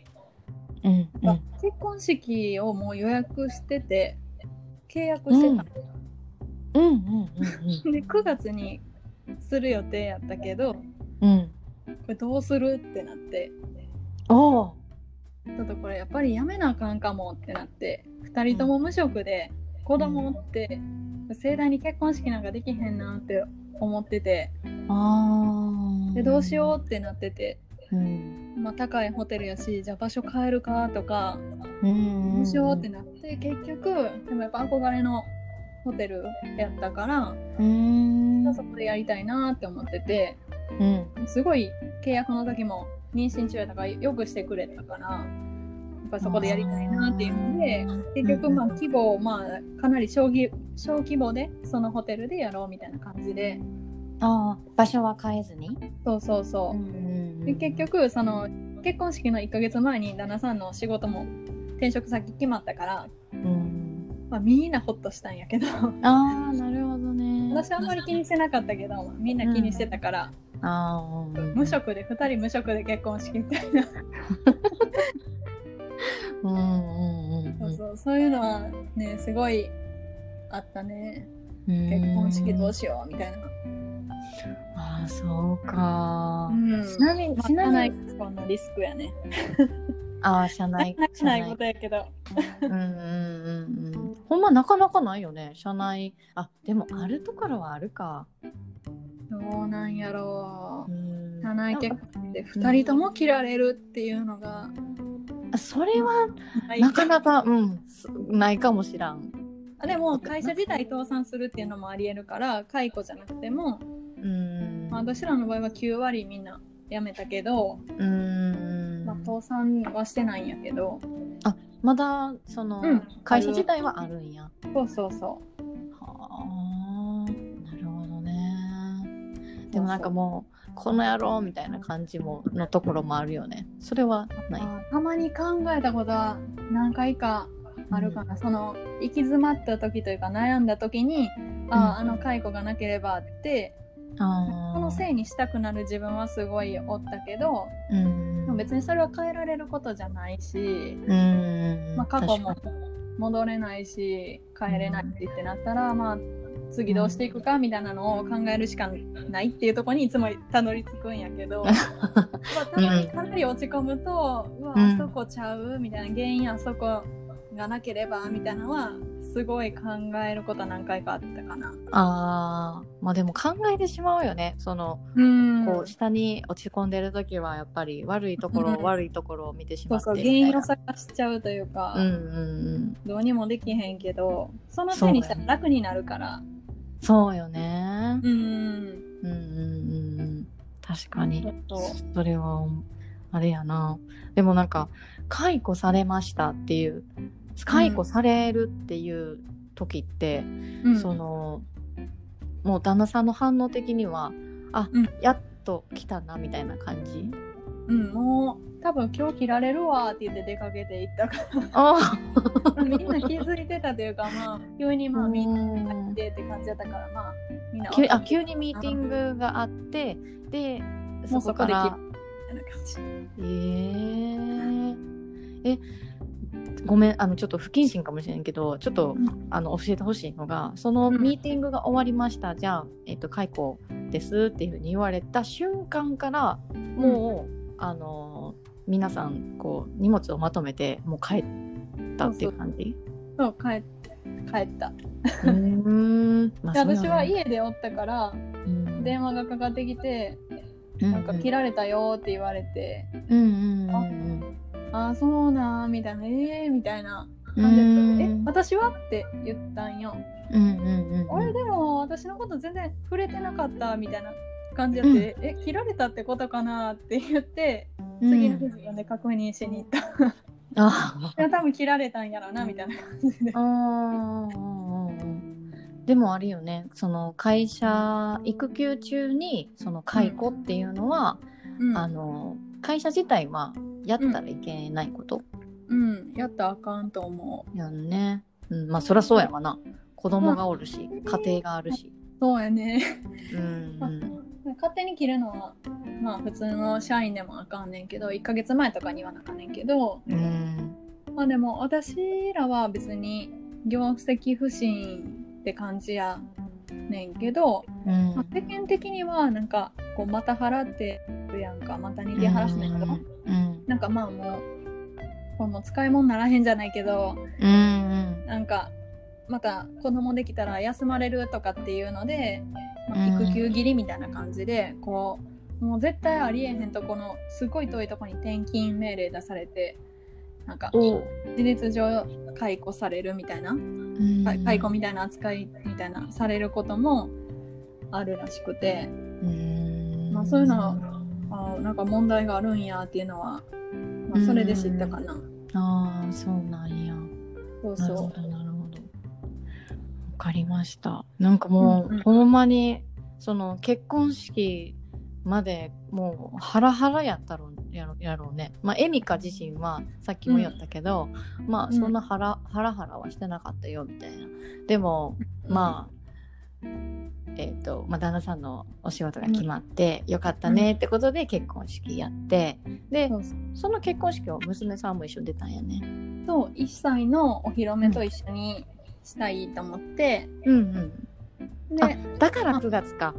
うん。うん。結婚式をもう予約してて契約してた、うん。うん。うん。で9月にする予定やったけどこうん。れどうするってなっておお。ちょっとこれやっぱりやめなあかんかもってなって2人とも無職で子供おって盛大に結婚式なんかできへんなって思っててああ。でどうしようってなってて、う。うん。まあ、高いホテルやしじゃあ場所変えるかとかうん。どうしようってなって結局でもやっぱ憧れのホテルやったからうん。そこでやりたいなって思っててうん。すごい契約の時も妊娠中やったからよくしてくれたからやっぱそこでやりたいなっていうので結局まあ規模をまあかなり小規小規模でそのホテルでやろうみたいな感じでああ、場所は変えずに？そうそうそうう、んで結局その結婚式の1ヶ月前に旦那さんの仕事も転職先決まったから、うん。まあ、みんなホッとしたんやけど。ああ、なるほどね。私あんまり気にしてなかったけどみんな気にしてたから、ああ、うん無職で2人無職で結婚式みたいな うんうんうんそうそうそういうのはねすごいあったね。うん。結婚式どうしようみたいな。ああ、そうかう。んちなみに、まあちなみに、そんなリスクやね。ああ、社内。なくないことやけど。うんうんうんうん。ほんまなかなかないよね、社内。あ、でもあるところはあるか。どうなんやろう。うん社内結婚で2人とも切られるっていうのがあそれはなかなか、うん、すないかもしらん。あでも会社自体倒産するっていうのもありえるから解雇じゃなくても、うん。まあ、私らの場合は9割みんな辞めたけど、うんまあ、倒産はしてないんやけどまだその、うん会社自体はあるんや。そうそうそはあ、なるほどね。でもなんかもうこの野郎みたいな感じものところもあるよね。それはう、ない。まあたまに考えたことは何回かあるかな、その行き詰まった時というか悩んだ時に、あああの解雇がなければってあこのせいにしたくなる自分はすごいおったけど、い。うん。別にそれは変えられることじゃないし、うん。まあ、過去も戻れないし帰れないしってなったら、まあ次どうしていくかみたいなのを考えるしかないっていうところにいつもたどり着くんやけど まあたまにかなり落ち込むと、うわうんあそこちゃうみたいな原因あそこがなければみたいなのはすごい考えることは何回かあったかな。ああ、まあでも考えてしまうよね。その、うんこう下に落ち込んでる時はやっぱり悪いところ、うん悪いところを見てしそうまってそう原因を探しちゃうというか、なうんうんうん。どうにもできへんけどそのせいにしたら楽になるから。そうよね。うんうんうんうんうん。確かに。そうそれは、あれやな。でもなんか、解雇されましたっていう、解雇されるっていう時って、うん。その、もう旦那さんの反応的には、あ、うん。やっと来たな、みたいな感じ？うん、もう多分今日切られるわって言って出かけて行ったかあらみんな気づいてたというかまあ急にまあみんなうん入ってって感じだったからまあみんな急あ急にミーティングがあって、で、もそうそこで切るこから、みたいな感じえー、え、ごめん、あの、ちょっと不謹慎かもしれんけど、ちょっと、あの、教えてほしいのが、そのうん。ミーティングが終わりました、じゃあ、えっ、と、解雇ですっていうふうに言われた瞬間から、もう、あの、皆さん、こう、荷物をまとめて、もう帰ったっていう感じ？そう帰っ帰った。うーん。まあ私は家でおったからうん。電話がかかってきてうん。なんか切られたよって言われてうんうんうん。ああそうなんみたいなえーみたいなうん感じうん。でえ私はって言ったんよ。うんうんうんあれでも私のこと全然触れてなかったみたいな感じやって、え切られたってことかなって言って次の日自分で確認しに行った。あ多分切られたんやろなみたいな感じで。でもあるよねその会社育休中にその解雇っていうのは、うん、あの会社自体はやったらいけないこと？うん、やったらあかんと思う。やんね、うん、まあそりゃそうやわな。子供がおるし、家庭があるし。そうやね。うん。うん勝手に切るのはまあ普通の社員でもあかんねんけど1ヶ月前とかにはなあかんねんけどうん。まあでも私らは別に業績不振って感じやねんけど、うん。まあ世間的にはなんかこうまた払ってるやんかまたニティハラスメント、うんなんかまあもうこれもう使い物ならへんじゃないけどうんうん。なんかまた子供できたら休まれるとかっていうので、まあうん。育休切りみたいな感じでこうもう絶対ありえへんとこのすごい遠いとこに転勤命令出されてなんかお事実上解雇されるみたいな、解雇みたいな扱いみたいなされることもあるらしくて。うん。まあそういうのあーなんか問題があるんやっていうのは、まあ、それで知ったかな。ああそうなんや。そうなるほそうどなるほど。わかりました。なんかもう、うんうん。ほんまにその結婚式までもうハラハラやったろやろやろうね。まあエミカ自身はさっきも言ったけど、まあそんなハラ,、ハラハラはしてなかったよみたいな。でもまあ、えっ、と、まあ、旦那さんのお仕事が決まって、よかったねってことで結婚式やって、でそうそう。その結婚式を娘さんも一緒に出たんやね。と1歳のお披露目と一緒にしたいと思って、うんうん。あでだから9月か。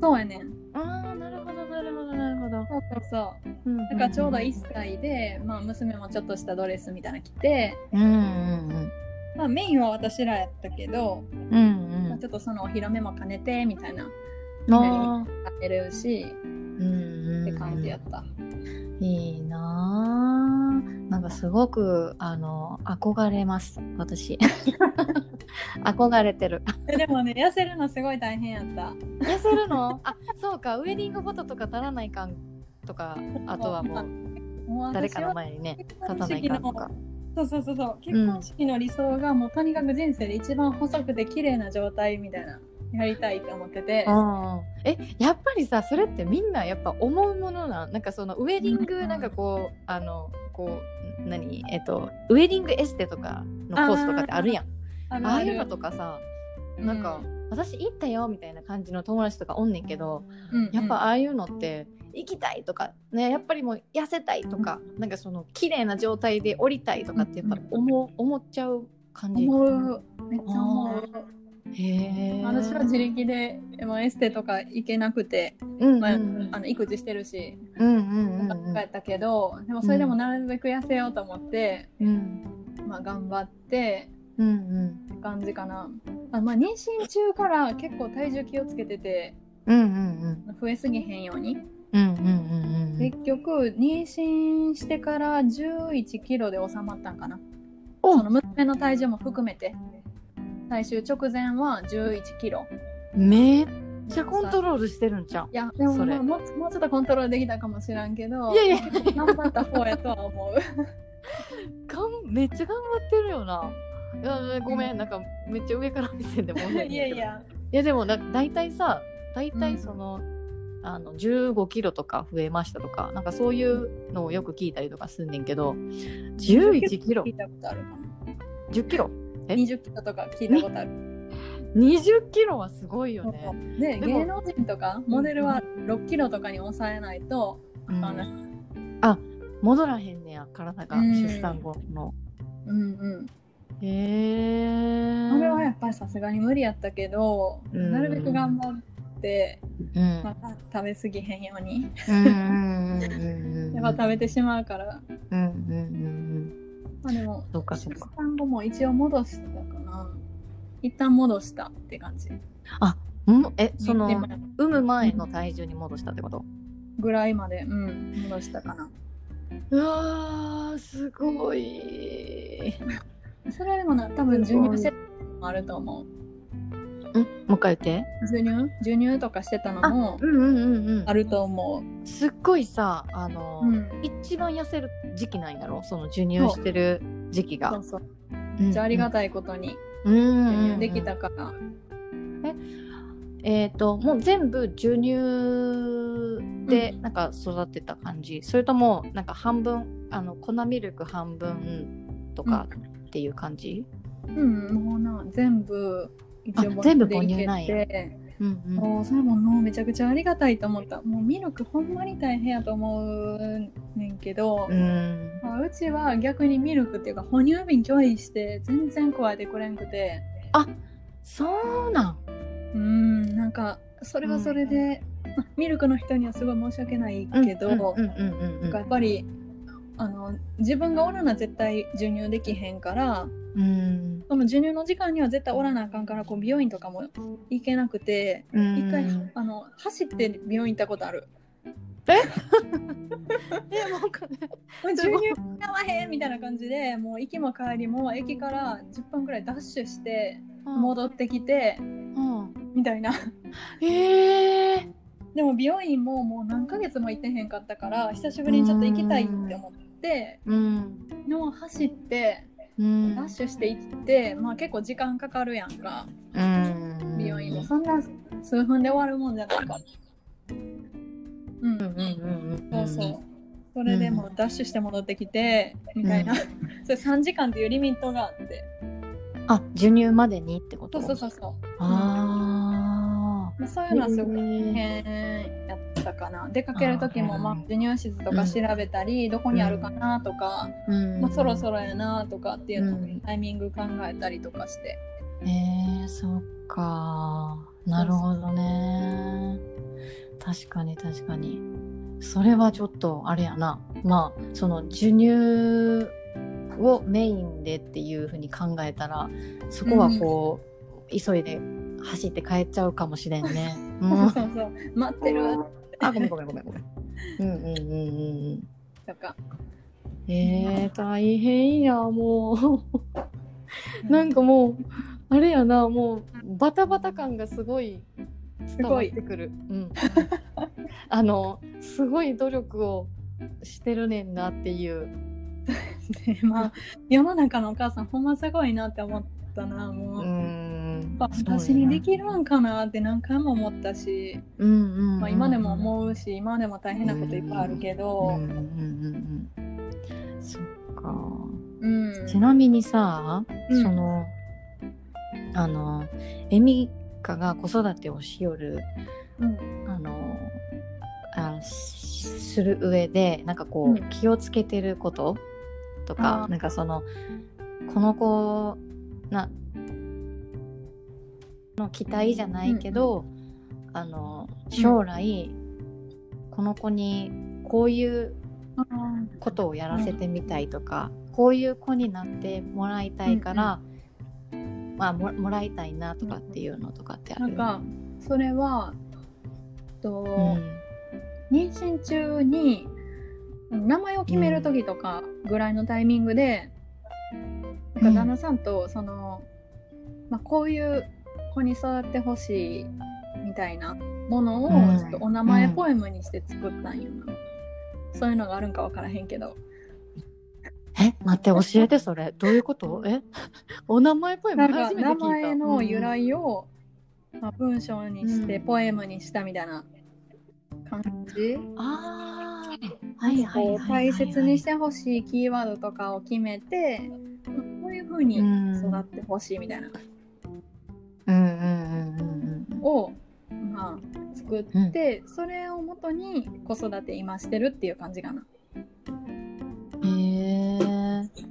そうやねんそうそうそう。うんなんかちょうど1歳で、まあ、娘もちょっとしたドレスみたいなの着て、うんうんまあ、メインは私らやったけど、うんうん。まあ、ちょっとそのお披露目も兼ねてみたいなあー。食べれるし、うんうんって感じやった。いいなぁなんかすごくあの憧れます私。憧れてる。えでもね痩せるのすごい大変やった。痩せるの？あそうか。ウェディングフォトとか撮らないかんとかあとはもう誰かの前にね結立たないかんとか。そうそうそうそう結婚式の理想がもうとにかく人生で一番細くて綺麗な状態みたいなやりたいって思ってて。うんえやっぱりさそれってみんなやっぱ思うものなん？なんかそのウェディングなんかこうあのこう何？えっとウェディングエステとかのコースとかってあるやん。あるあいうのとかさなんか、私行ったよみたいな感じの友達とかおんねんけどうん。やっぱああいうのって行きたいとかねやっぱりもう痩せたいとかなんかその綺麗な状態で降りたいとかってやっぱ思う思っちゃう感じ。思う。めっちゃ思う。へえ私は自力でまあエステとか行けなくて、まあうんうんうん。あの育児してるし、うんうんうんうん。やったけどでもそれでもなるべく痩せようと思って、うん。まあ、頑張ってうんうん。って感じかな。あ、まあ、妊娠中から結構体重気をつけててうんうん増えすぎへんように。うんうんうんうん結局妊娠してから1 1キロで収まったんかな。お。その娘の体重も含めて。最終直前は1 1キロ。めっちゃコントロールしてるんちゃう？いやでもそもうもうちょっとコントロールできたかもしらんけどいやいや。頑張った方やとは思う。がんめっちゃ頑張ってるよな。いやごめんなんかめっちゃ上から目線でもいやいや。いやでもな大体さ大体その,、あの15キロとか増えましたとかなんかそういうのをよく聞いたりとかすんねんけど11キロ？聞いたことあるか10キロ？え？な20キロとか聞いたことある。20キロはすごいよね、ででも芸能人とかモデルは6キロとかに抑えないとうん。あの戻らへんねや体がうん。出産後の、うんうん。へえあれはやっぱりさすがに無理やったけど、うん。なるべく頑張って、うん。また食べ過ぎへんように、やっぱ食べてしまうから、うんうんうんうん。まあでもそうかそう出か産後も一応戻したかな。一旦戻したって感じ。うんえその産む前の体重に戻したってこと？ぐらいまで。うん戻したかな。うわーすごい。それはでもな多分授乳してもあると思うんもう一回言って。授乳？授乳とかしてたのもうんうんうんうん。あると思う。すっごいさあの、うん。一番痩せる時期なんやろ？その授乳してる時期が。そうそう。めめっちゃありがたいことにうん授乳できたから、えっ、ともう全部授乳でうん。なんか育てた感じ、それともなんか半分あの粉ミルク半分とかっていう感じ、うん、もうな全部全部でいけ母乳なんや。てうんうん。もうそれももうめちゃくちゃありがたいと思った。もうミルクほんまに大変やと思うねんけど、うん。まあうちは逆にミルクっていうか哺乳瓶拒否して全然加えてくれんくて。そうなん。うんなんかそれはそれで、まあミルクの人にはすごい申し訳ないけど、うんうんうんうん。なんかやっぱりあの自分がおらな絶対授乳できへんからうん。その授乳の時間には絶対おらなあかんからこう美容院とかも行けなくてうん。一回あの走って美容院行ったことある。え？もうかね。もう授乳合わへんみたいな感じでもう行きも帰りも駅から10分くらいダッシュして戻ってきてうん。みたいな。ええでも美容院ももう何ヶ月も行ってへんかったから久しぶりにちょっと行きたいって思ってうん。の走ってうん。ダッシュして行ってまあ結構時間かかるやんか。うん。美容院もそんな数分で終わるもんじゃないから。うん。うんうんうんうんそうそう。それでもうダッシュして戻ってきてみたいな、うん。それ3時間っていうリミットがあって。あ授乳までにってこと？そうそうそうそう。あまあそういうのはすごいへー。変やったかな。出かける時もまあ授乳室とか調べたり、どこにあるかなとか、うん。まあ、そろそろやなとかっていうのをうんタイミング考えたりとかして、えー、そっか。なるほどね。確かに確かに。それはちょっとあれやな。まあその授乳をメインでっていうふうに考えたらそこはこう、急いで走って帰っちゃうかもしれんね。うそうんそうそう。待ってる。あごめんごめんごめんごめん。うんうんうんうん。うん。とか。えー、大変やもう。なんかもうあれやなもうバタバタ感がすごい伝わってくる。うん、あのすごい努力をしてるねんなっていう。でまあ世の中のお母さんほんますごいなって思ったなもう、ん。やっぱ私にできるんかなって何回も思ったし、うんうんうんうん。まあ、今でも思うし今でも大変なこといっぱいあるけうんど、うんうんうん。そっか。うん。ちなみにさ、うん。そのあのエミカが子育てをしよるうん。あのあしする上でなんかこう、うん。気をつけてることとかなんかそのこの子なの期待じゃないけど、あの将来、この子にこういうあことをやらせてみたいとか、こういう子になってもらいたいから、まあももらいたいなとかっていうのとかってある？なんかそれはと、うん妊娠中に名前を決める時とかぐらいのタイミングで、なんか旦那さんとその、まあ、こういう子に育ってほしいみたいなものをうん。ちょっとお名前ポエムにして作ったんよな、そういうのがあるんか分からへんけど。え待って教えてそれ。どういうこと？え？お名前ポエム初めて聞いた。前の由うん。来を、まあ、文章にしてうん。ポエムにしたみたいな感じ、ああはいはいこうはいはい大切にしてほしいキーワードとかを決めて、まあこういう風に育ってほしいみたいなを、まあ、作って、それをもとに子育て今してるっていう感じかな。うん。へえ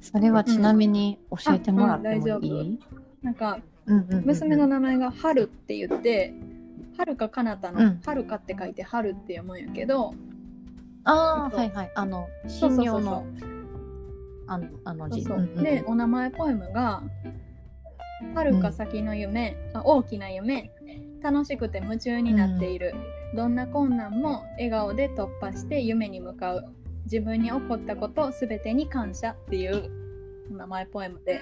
それはちなみに教えてもらってもいい、なんかうんうんうんうん。娘の名前が春って言って、春か彼方のうん。春かって書いて春って読むんやけど、ああはいはい。あのそうそうそうそ神妙のあのあの字。うそう。うんうんうん。でお名前ポエムが「遥か先の夢、あ大きな夢楽しくて夢中になっている、どんな困難も笑顔で突破して夢に向かう。自分に起こったことすべてに感謝」っていうお名前ポエムで。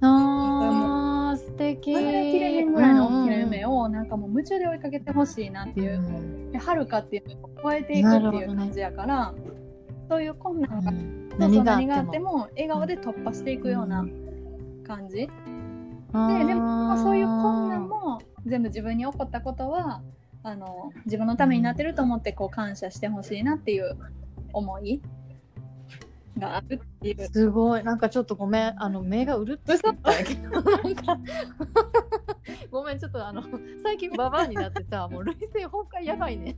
あー素敵。それが切れへんぐらいの大きな夢をなんかもう夢中で追いかけてほしいなっていう。うんで遥かっていうのを超えていくっていう感じやから、そういう困難が、うん。何があっても。も笑顔で突破していくような感じ、であーでもまあそういう困難も全部自分に起こったことはあの自分のためになってると思ってこう感謝してほしいなっていう思いがあるっていう。すごい。なんかちょっとごめんあの目がうるってきたんやけどなんか ごめんちょっとあの最近ババアになってさもう涙腺崩壊やばいね。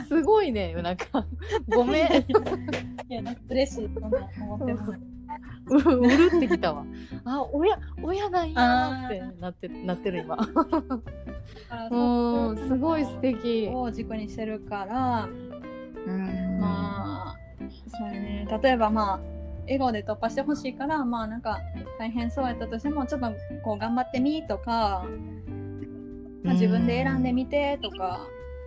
すすごいねなんか。ごめん。いやなんか嬉しいそんな思ってます。うるってきたわ。あ親親なんやってなってなってる今。うそんすごい素敵。うを軸にしてるから、うん。まあそうやね。例えばまあ笑顔で突破してほしいからまあなんか大変そうやったとしてもちょっとこう頑張ってみとか、まあ、自分で選んでみてとか、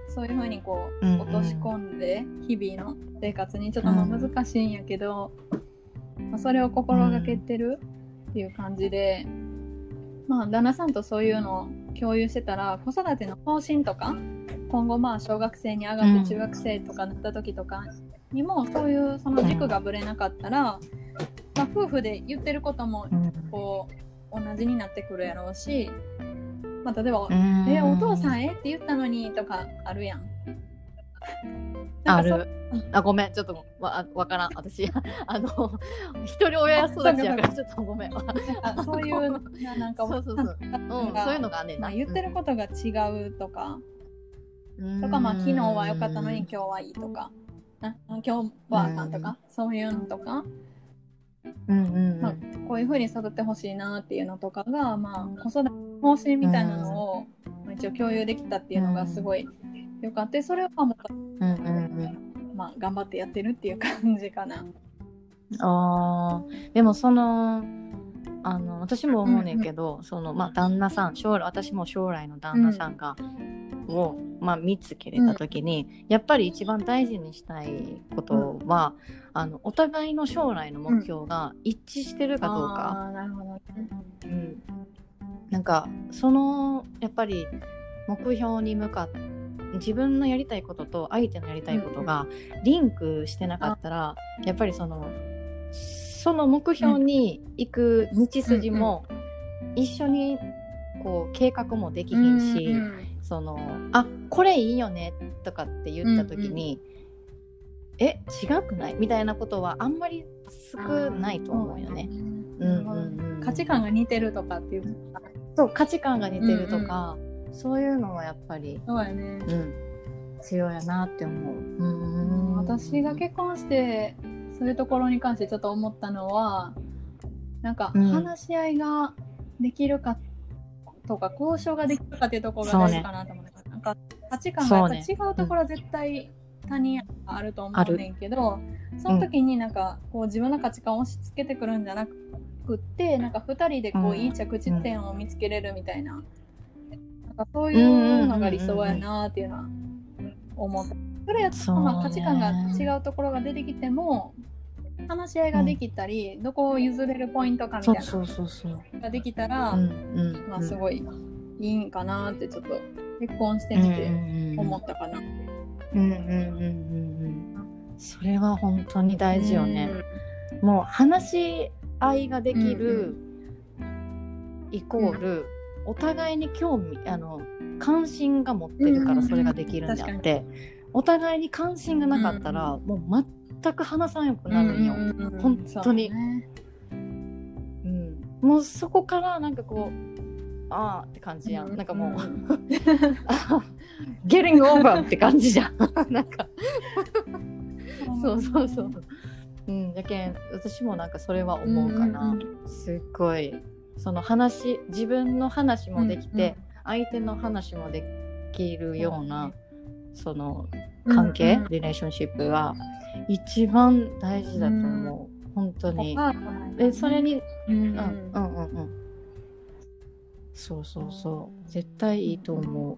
そういうふうにこううん。落とし込んで日々の生活にちょっとまあうん。難しいんやけど、まあ、それを心がけてるっていう感じで、まあ旦那さんとそういうのを共有してたら子育ての方針とか今後まあ小学生に上がうん。って中学生とかなった時とかにもそういうその軸がぶれなかったら、まあ、夫婦で言ってることもうん。こう同じになってくるやろうし、まあ、例えば「うん。えお父さんえ？って言ったのに」とかあるやん。ある。あごめん。ちょっとわわからん。私あの一人親育ちやからちょっとごめん。そあそういうななんかそうそうそう。うんそういうのがねまあ、言ってることが違うとか、うん。とかまあ昨日は良かったのに今日はいいとか、な今日はあかんとか、そういうのとか、うんうんうん。まあ、こういうふうに育ってほしいなっていうのとかが、まあ、子育ての方針みたいなのを、まあ一応共有できたっていうのがすごいよかったそれはもう、うんうんうんまあ、頑張ってやってるっていう感じかな。あーでもそのあの私も思うねんけど、そのまあ旦那さん将来私も将来の旦那さんが、を、まあ、見つけれた時に、やっぱり一番大事にしたいことは、あのお互いの将来の目標が一致してるかどうか。あーなるほどね。うん、なんかそのやっぱり目標に向かって自分のやりたいことと相手のやりたいことがリンクしてなかったら、やっぱりそのその目標に行く道筋も一緒にこう計画もできひんし、うんそのあこれいいよねとかって言った時に、え違くない？みたいなことはあんまり少ないと思うよね。うんうんうん。うん価値観が似てるとかっていうそう価値観が似てるとか、そういうのはやっぱり、そうやね。うん、強いやなって思う。うん。私が結婚してそういうところに関してちょっと思ったのはなんかうん。話し合いができるかとか、交渉ができるかっていうところが大事かなと思って、なんか価値観がやっぱ違うところは絶対他人あると思うねんけど、その時になんかこう自分の価値観を押し付けてくるんじゃなくってなんか2人でこううん。いい着地点を見つけれるみたいな,、かそういうのが理想やなっていうのは思った。それやと、まあ、価値観が違うところが出てきても話し合いができたり、どこを譲れるポイントかみたいなができたら、うんうんまあすごいいいんかなってちょっと結婚してうんみてうんうん思ったかな。うんうんうんうんうん。それは本当に大事よね。もう話し合いができる、イコール、お互いに興味あの関心が持ってるからそれができるんであって、お互いに関心がなかったら、もう全く話さんよくなるんよ。うん本当に。そうね。うん、もうそこからなんかこうああって感じやん、なんかもう、getting over って感じじゃん。なんか。そうそうそう。うん。やけん私もなんかそれは思うかな、うんうん。すっごいその話自分の話もできて、うん相手の話もできるような、その関係、うん。うんリレーションシップは一番大事だと思う、本当に。パートナーでそれにうんうん。うんうんうんうん。そうそうそう。絶対いいと思う。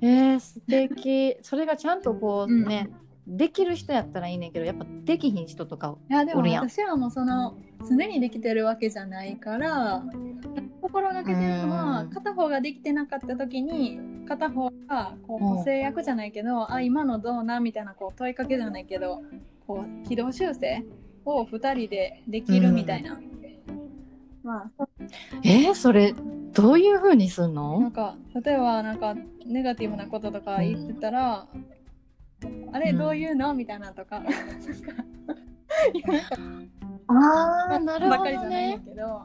えー、素敵。それがちゃんとこうね、できる人やったらいいねんけどやっぱできひん人とかいやでも私はもうその常にできてるわけじゃないから心がけてるのはうん。片方ができてなかった時に片方がこううん。補正役じゃないけど、あ今のどうなみたいなこう問いかけじゃないけどこう軌道修正を2人でできるみたいな、まあそえー、それどういう風にすんなんのか例えばなんかネガティブなこととか言ってたら、あれうんどういうの？みたいなとか。なん。かああなるほどね。ゃないんだ、けど、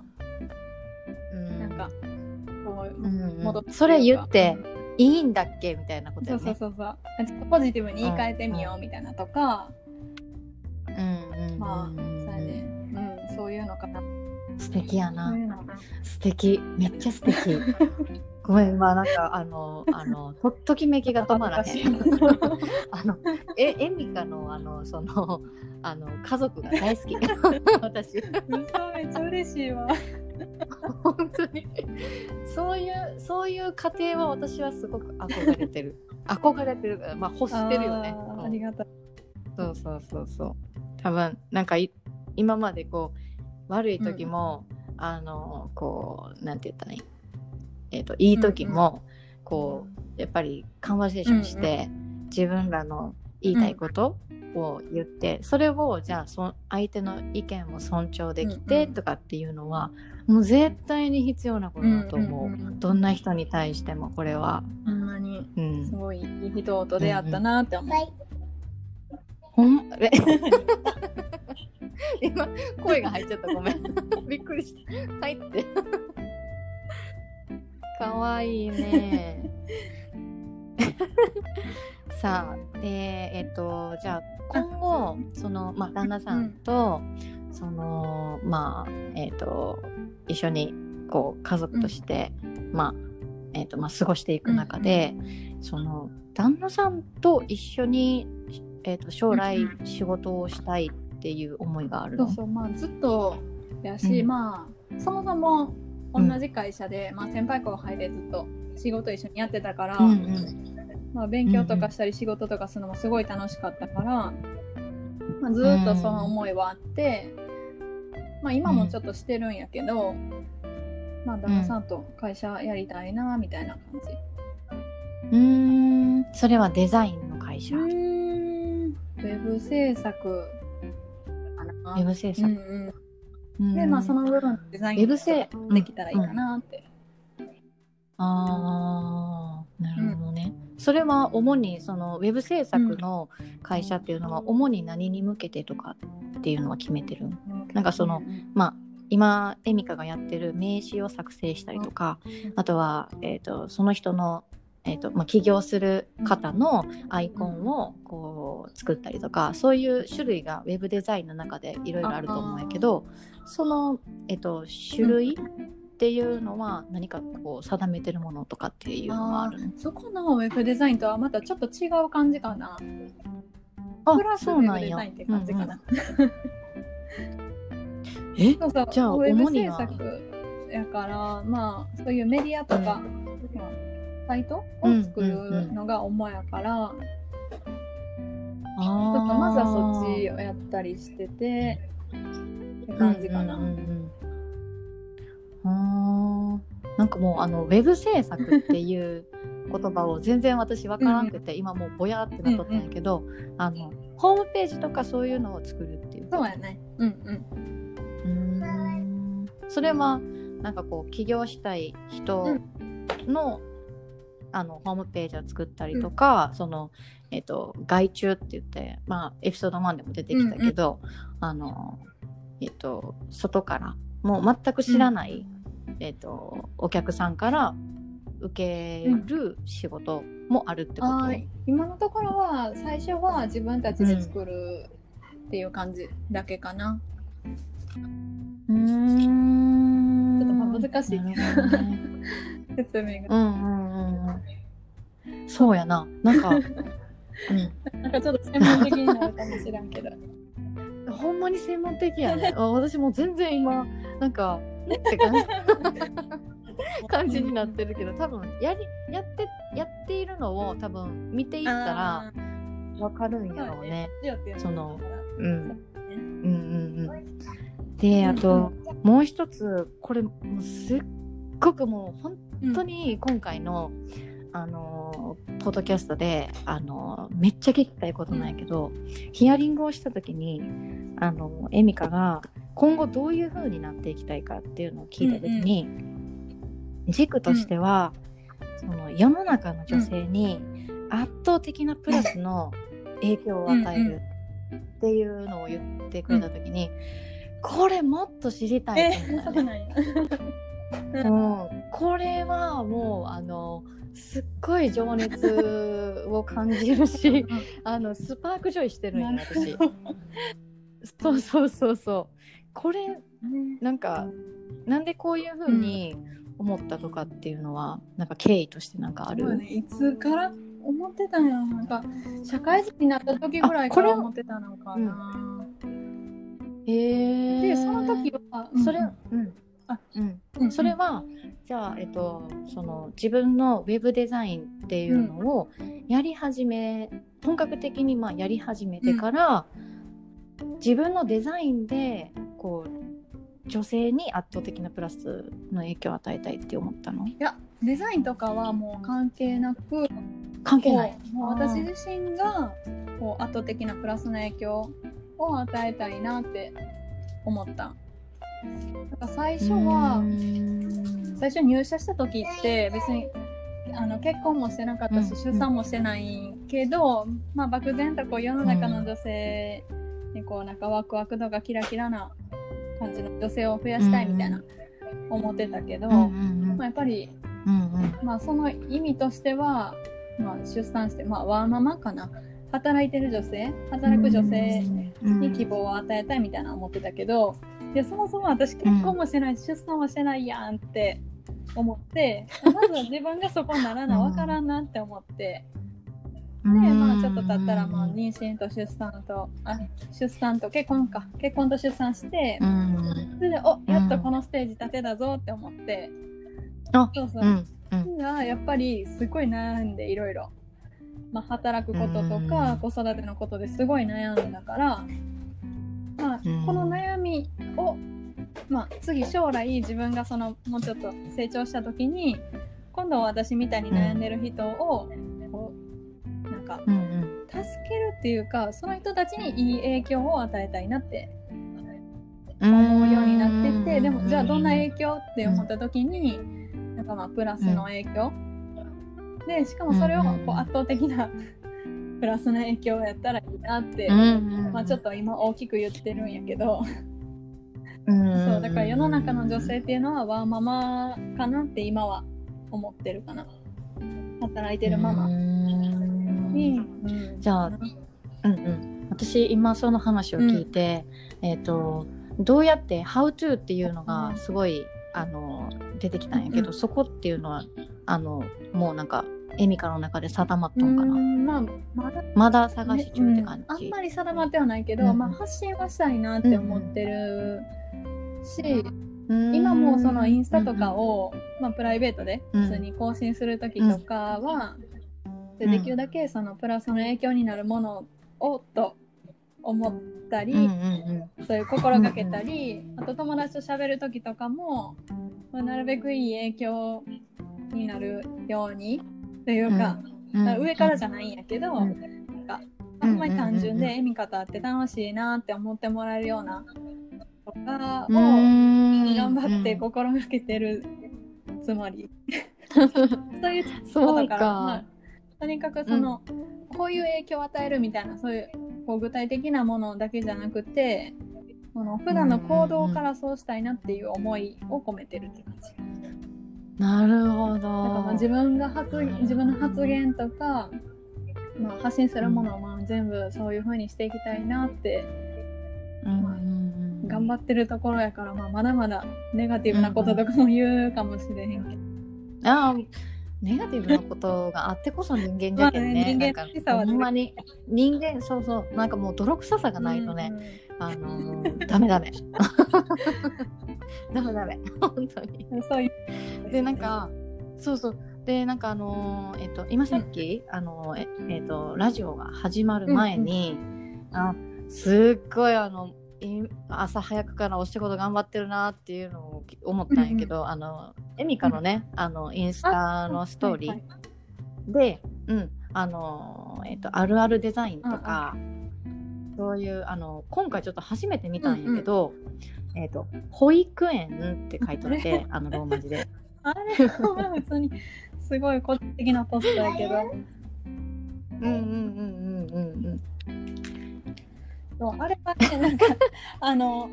うん。なんかこううん戻ってそれ言っていいんだっけ？みたいなことそうよねそうそうそう。ちょっとポジティブに言い換えてみようみたいなとか、うんまあそうやね。うんそういうのかな。素敵やな、素敵。めっちゃ素敵ごめんまあなんかあの あのとときめきが止まらへん。あのえエミカのあのそのあの家族が大好き。私。嘘めっちゃ嬉しいわ。本当に。そういうそういう家庭は私はすごく憧れてる。憧れてるまあ欲してるよね。ありがたい。そうそうそうそう。多分なんかい今までこう悪い時も、あのこうなんて言ったらいい？えっ、といい時も、こうやっぱりカンバセーションして、自分らの言いたいことを言って、それをじゃあそ相手の意見も尊重できてうんうん。とかっていうのは、もう絶対に必要なことだと思う,、うんうんうんどんな人に対してもこれは、ほんまに。うん。す、ごいいい人と出会ったなって思う、ほんえ？今声が入っちゃった。ごめん。びっくりした。入ってかわいいね。さあでえっとじゃあ今後そのまあ旦那さんと、そのまあえっと一緒にこう家族として、まあえーとまあ、過ごしていく中で、その旦那さんと一緒に、えー、と将来仕事をしたいっていう思いがあるの、そうそうまあずっとやし、うん。まあそもそも同じ会社で、まあ、先輩後輩でずっと仕事一緒にやってたから、うんうん。まあ、勉強とかしたり仕事とかするのもすごい楽しかったから、まあ、ずっとその思いはあって、まあ、今もちょっとしてるんやけど、まあ、旦那さんと会社やりたいなみたいな感じ。うーん。それはデザインの会社、ウェブ制作かな。ウェブ制うん作、うんうんで、まあ、その部分デザインウェブ制できたらいいかなって。ああなるほどね、それは主にそのウェブ制作の会社っていうのは主に何に向けてとかっていうのは決めてる？なんかそのまあ今エミカがやってる名刺を作成したりとかあとは、えー、とその人の、えーとまあ、起業する方のアイコンをこう作ったりとかそういう種類がウェブデザインの中でいろいろあると思うんやけどその、えー、と種類っていうのは何かこう定めてるものとかっていうのはあるの？そこのウェブデザインとはまたちょっと違う感じかな。あプラスウェそうなんや。ブデザインって感じかな。え？じゃあウェブ主には？制作やからまあそういうメディアとか、まあサイトを作るのが主やから、ちょっとまずはそっちをやったりしててって感じかな。うんうんうんなんかもうあのウェブ制作っていう言葉を全然私分からなくて、今もうぼやってなっとったんやけど、あのホームページとかそういうのを作るっていうそうやね。うんうん。うーん。それはなんかこう起業したい人の,、あのホームページを作ったりとか、そのえっ、と外注って言ってまあエピソード1でも出てきたけど、あのえっ、と外からもう全く知らない、えっ、とお客さんから受ける仕事もあるってこと、はい。今のところは最初は自分たちで作るっていう感じだけかな。うーん。ちょっとまあ難しいね説明が。うんうんうんうん。そうやな。なんか、うなんかちょっと専門的になるかもしれんけど。ん。ほんまに専門的やね。あ私も全然今、なんか、ねって感じ感じになってるけど、多分やり、やって、やっているのを多分見ていったらわかるんやろうね。そのうん。ねうんうんうん。で、あと、もう一つ、これ、もうすっごくもう、本当に今回の、あのポッドキャストで、あのめっちゃ聞きたいことなんやけど、ヒアリングをした時にあのエミカが今後どういう風になっていきたいかっていうのを聞いた時に、軸としては、その世の中の女性に圧倒的なプラスの影響を与えるっていうのを言ってくれた時に、これもっと知りたいえと思ったそうなん。や。うん、これはもうあのすっごい情熱を感じるしあのスパークジョイしてるんよ私。そうそうそうそう。これなんかなんでこういう風に思ったとかっていうのはなんか経緯としてなんかある、ね、いつから思ってたんやろなんか社会人になった時ぐらいから思ってたのかな。へえでその時は、それ、ううんんあうん、うんそれはじゃあ、えっと、その自分のウェブデザインっていうのをやり始め、本格的にまあやり始めてから、自分のデザインでこう女性に圧倒的なプラスの影響を与えたいって思ったの？いやデザインとかはもう関係なく関係ない。もう私自身がこう圧倒的なプラスの影響を与えたいなって思った。なんか最初は最初入社した時って別にあの結婚もしてなかったし、うん出産もしてないけど、まあ、漠然とこう世の中の女性にこうなんかワクワク度がキラキラな感じの女性を増やしたいみたいな思ってたけど、まあ、やっぱり、まあ、その意味としては、まあ、出産して、まあ、ワーママかな。働いてる女性働く女性に希望を与えたいみたいな思ってたけど、いやそもそも私結婚もしてないし、出産もしてないやんって思って まず自分がそこにならな分からんなって思って。で、まあちょっと経ったら、まあ妊娠と出産と、あ、出産と結婚か。結婚と出産してう、んそれで、お、やっとこのステージ立てたぞって思って、あそうそうう。んうやっぱりすごい悩んでいろいろ。まあ働くこととかうん子育てのことですごい悩んだから、まあうん。この悩みを、まあ次将来自分がそのもうちょっと成長した時に、今度は私みたいに悩んでる人を、こう、なんかうんうん。助けるっていうかその人たちにいい影響を与えたいなって思うようになっててでもじゃあどんな影響って思った時になんかまあプラスの影響、でしかもそれをうんこう圧倒的なプラスの影響をやったらいいなって、うんうんまあ、ちょっと今大きく言ってるんやけど、うんそうだから世の中の女性っていうのはワーママかなって今は思ってるかな。働いてるママ。に、うん。じゃあうん。うん、私今その話を聞いて、えっ、とどうやって「How to」っていうのがすごい、あの出てきたんやけど、うん。そこっていうのはあのもうなんかエミカの中で定まっとんかな、うんまあまだまだ探し中って感うんあんじ、まり定まってはないけど、うんまあ、発信はしたいなって思ってるし、うん。今もそのインスタとかを、まあ、プライベートでうん。普通に更新する時とかは、でうん。できるだけそのプラスの影響になるものをと思ったり、うんうんうん。そういう心がけたり、あと友達と喋る時とかも、まあ、なるべくいい影響になるようにというか、上からじゃないんやけど、うん。なんかあんまり単純うんうん。うんうんでエミカと会って楽しいなって思ってもらえるようなとかをうん。頑張って心がけてるつもり。そういうことから、まあか、とにかくその、こういう影響を与えるみたいなそういうこう具体的なものだけじゃなくてこの普段の行動からそうしたいなっていう思いを込めてるって感じ。なるほど。だからまあ自分が発自分の発言とか、まあ、発信するものをまあ全部そういう風にしていきたいなってうんうんうん。頑張ってるところやから、まあ、まだまだネガティブなこととかも言うかもしれへんけど、あーネガティブなことがあってこそ人間じゃけんね。まあね人間からしさはほんまに人間そうそう。なんかもう泥臭さがないとね、うんあのーダメダメ。ダメダメ。本当に。うんそういう。でなんかそうそう。でなんかあのーえっと今さっき、あのーええっとラジオが始まる前に、あすっごいあのい朝早くからお仕事頑張ってるなっていうのを思ったんやけど、あのエミカのね、あのインスタのストーリー、で、うん、あの、えっ、と、あるあるデザインとか、そういう、あの、今回ちょっと初めて見たんやけど、えっ、と、保育園って書いてあって、あの、ローマ字で。あれ？は普通にすごい個人的なポストやけど。うんうんうんうんうんうん。そうあれはねなんか あの、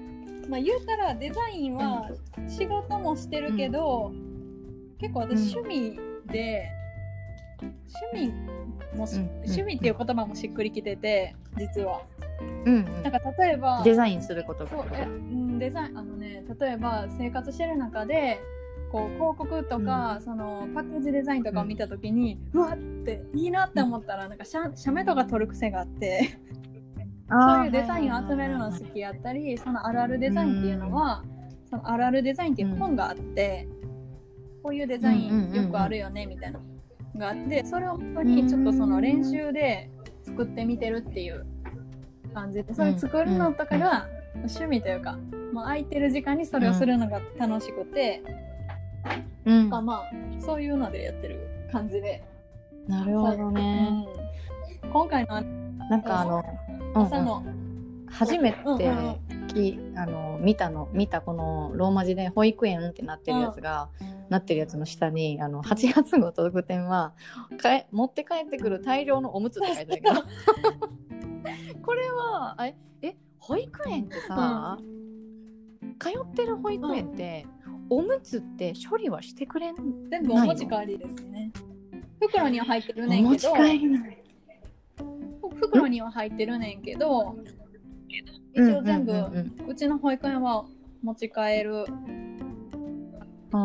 まあ、言うたらデザインは仕事もしてるけど、結構私うん趣味で、趣味もし、うん。趣味っていう言葉もしっくりきてて実はうんなんか例えばデザインすることそうえが。うんデザインあのね例えば生活してる中でこう広告とか、そのパッケージデザインとかを見た時に、うわっていいなって思ったらなんか写写メとか撮る癖があって。そういうデザインを集めるの好きやったりそのあるあるデザインっていうのは、そのあるあるデザインっていう本があって、こういうデザインよくあるよねみたいなのがあってそれを本当にちょっとその練習で作ってみてるっていう感じでそれ作るのとかが趣味というかもう空いてる時間にそれをするのが楽しくて、うん。まあまあそういうのでやってる感じで、なるほどね。うん。今回のなんかあの、朝の、初めてうんうんきあの見たの見たこのローマ字で保育園ってなってるやつが、なってるやつの下にあの8月号特典はかえ持って帰ってくる大量のおむつって書いてあるけどこれはあええ保育園ってさ、通ってる保育園って、おむつって処理はしてくれん全部お持ち帰りですね。袋には入ってるおねんけど。持ち帰りない袋には入ってるねんけど一応全部、うんうんうんうん。うちの保育園は持ち帰る。あ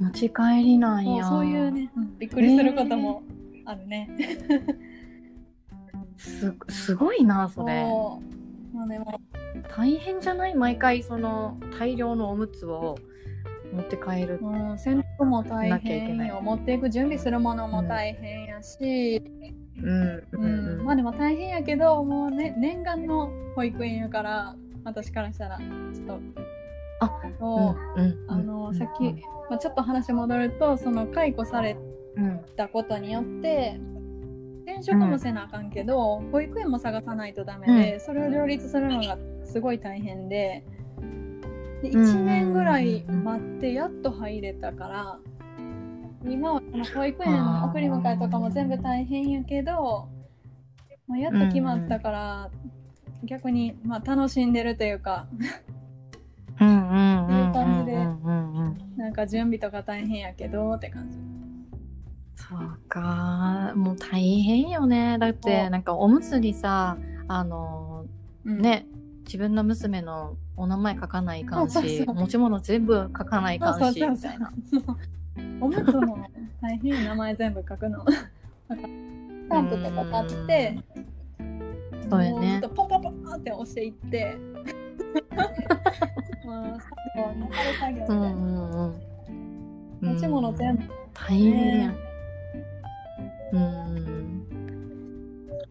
持ち帰りなんや。そういうね、うん、びっくりすることもあるね。すすごいなそれ。まあねも。大変じゃない毎回その大量のおむつを持って帰るう、うん、洗濯も大変よ。持っていく準備するものも大変やし、うん。ううんん。まあでも大変やけどもうね念願の保育園やから私からしたら。ちょっと。あそう、うんうんあのさっき、まあ、ちょっと話戻るとその解雇されうんたことによって転職もせなあかん。けど、保育園も探さないとダメで、それを両立するのがすごい大変でで1年ぐらい待ってやっと入れたから今はその保育園の送り迎えとかも全部大変やけど、まあ、やっと決まったから、逆にまあ楽しん。でるというかうん。うん。うん。うん。いう感じでうん。うん。うん。なん。か準備とか大変やけどって感じ。そうか。もう大変よね。だってなんかおむつにさあのうん。ね自分の娘のお名前書かないかんし持ち物全部書かないかんしみたいな。おむつも大変名前全部書くの。スタンプとか買って、そうやね。ポンポンポンって押していって、まあ、最後残る作業で、うんうんうん。持ち物全部、大変や。んうん。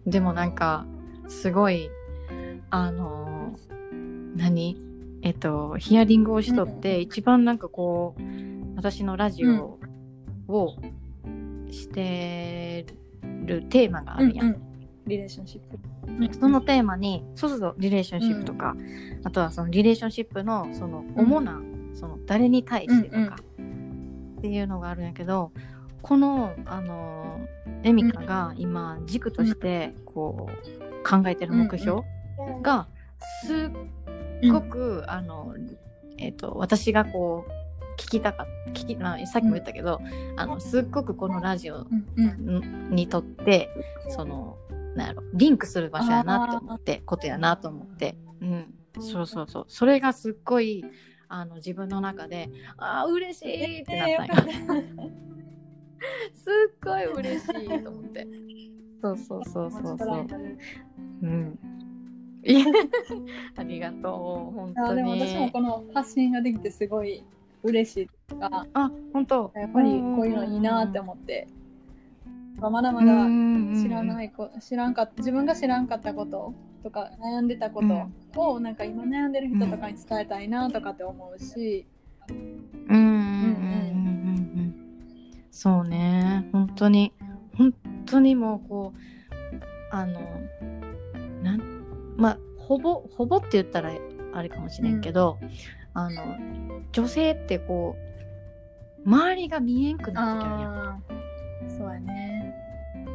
でもなんかすごいあの何？えっとヒアリングをしとって、一番なんかこう私のラジオをしてるテーマがあるやん、うんうん。リレーションシップ。そのテーマにそうそうそうリレーションシップとか、あとはそのリレーションシップのその主な、その誰に対してとかっていうのがあるんやけどこのあのエミカが今軸としてこう考えてる目標がすっごく、あのえっ、と私がこう聞きたかった聞き、まあ、さっきも言ったけど、あのすっごくこのラジオにとってそのなんやろリンクする場所やなって思ってことやなと思って、うん、そうそうそう。それがすっごいあの自分の中であー嬉しいってなったんや、すっごい嬉しいと思って。そうそうそうそうそう。うん。ありがとう本当あでもに私もこの発信ができてすごい嬉しいとかあ本当。やっぱりこういうのいいなって思って、まだまだ知らないいこ知らんか自分が知らんかったこととか悩んでたことをなんか今悩んでる人とかに伝えたいなとかって思うし、うんうんうんうんうんそうね。本当に本当にもうこうあのなんまあほぼほぼって言ったらあれかもしれんけど、あの女性ってこう周りが見えんくなってきゃうや。んそうやね。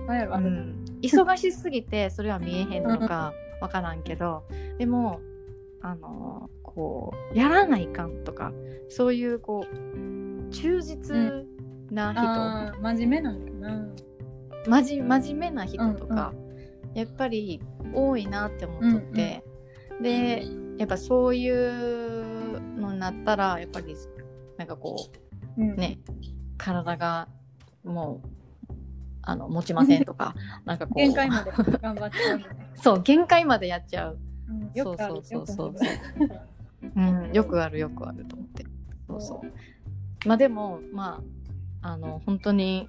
うん、忙しすぎてそれは見えへん。のかわからん。けどでもあのこうやらないかん。とかそういうこう忠実な人、真面目なんかな。まじ真面目な人とか、やっぱり多いなって思っとって、でやっぱそういうのになったらやっぱりなんかこうん。うね体がもうあの持ちませんとか なんかこう。限界まで頑張っちゃう、そう限界までやっちゃう、うん、よくあるそうそうそうよくある。うん、よくあるよくあると思って。そう。そう。まあでもまああの本当に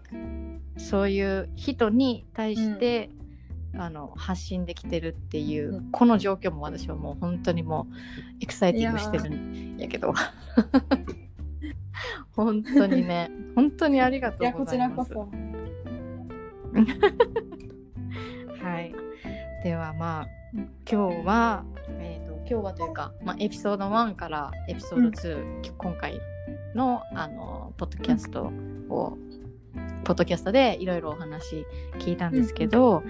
そういう人に対して、あの発信できてるっていう、うん。この状況も私はもう本当にもうエクサイティングしてるんやけど。本当にね本当にありがというやこちございます。らこそはい。ではまあ今日はえっ、と今日はというかまあエピソード1からエピソード2、今回のあのポッドキャストをポッドキャストでいろいろお話聞いたんですけど、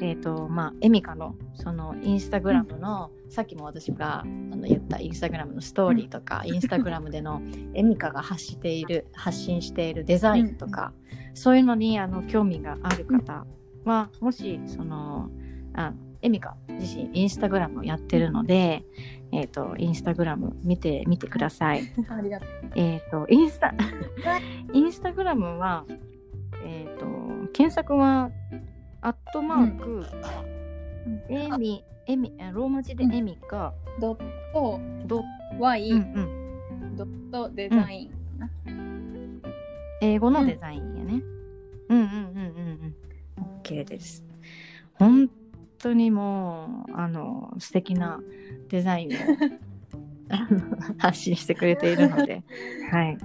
えっ、とまあエミカのそのインスタグラムの、さっきも私があの言ったインスタグラムのストーリーとか、インスタグラムでのエミカが発している発信しているデザインとか、そういうのにあの興味がある方は、もしそのあエミカ自身インスタグラムをやってるので、えっ、と、インスタグラム見てみてください。ありがとう。えっ、と、インスタ、インスタグラムは、えっ、と、検索は、アットマーク、エミ、エミ、あローマ字でエミか、ドットド Y、うんうん、ドットデザイン。英語のデザインやね。うんうんうんうんうん。OK です。本当にもう、あの、素敵なデザインを発信してくれているので、はい。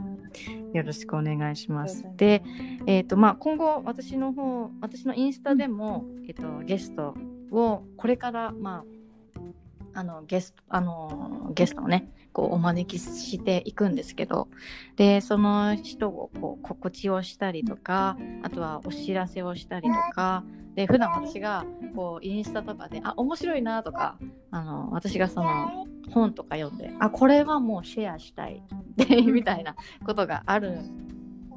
よろしくお願いします。で、えっ、と、まあ、今後、私の方、私のインスタでも、えっ、と、ゲストを、これから、まあ、あの、ゲスト、あの、ゲストをね、こう、お招きしていくんですけど、で、その人を、こう、告知をしたりとか、あとはお知らせをしたりとか、で、普段私が、こう、インスタとかで、あ、面白いなとか、あの、私がその、本とか読んで、あ、これはもうシェアしたい、みたいなことがある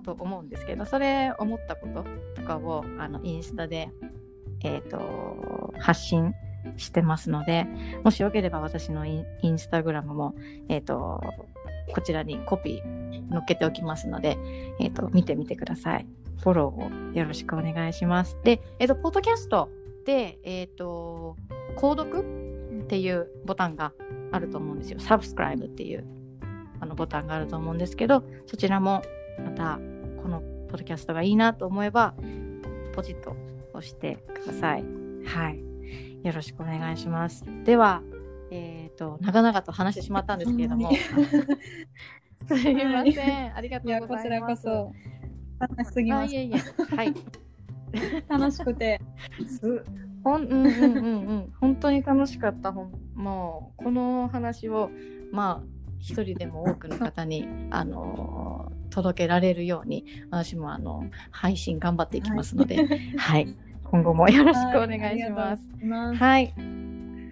と思うんですけど、それ思ったこととかを、あの、インスタで、えっ、と、発信してますので、もしよければ私のインスタグラムも、えっ、と、こちらにコピー載っけておきますので、えっ、と、見てみてください。フォローをよろしくお願いします。で、えっ、と、ポッドキャストで、えっ、と、購読っていうボタンがあると思うんですよ。サブスクライブっていうあのボタンがあると思うんですけど、そちらもまたこのポッドキャストがいいなと思えば、ポチッと押してください。はい。よろしくお願いします。では、えっ、と、長々と話してしまったんですけれども、すいません。ありがというや、ございこちらます。こそ。楽しすぎますあい。えいえ。はい。楽しくて。すほんうんうんうんうん本当に楽しかったほんもうこの話をまあ一人でも多くの方にあの届けられるように私もあの配信頑張っていきますので、はい、今後もよろしくお願いします。ます。はい、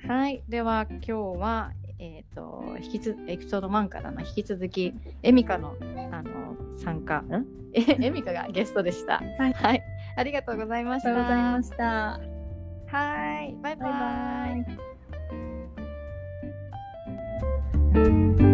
はい、では今日はえっ、と引きつエピソード1からの引き続きエミカのあの参加ん？えエミカがゲストでした。はいはい、ありがとうございまありした。がとうございました。はい、バイババイイ。バイ。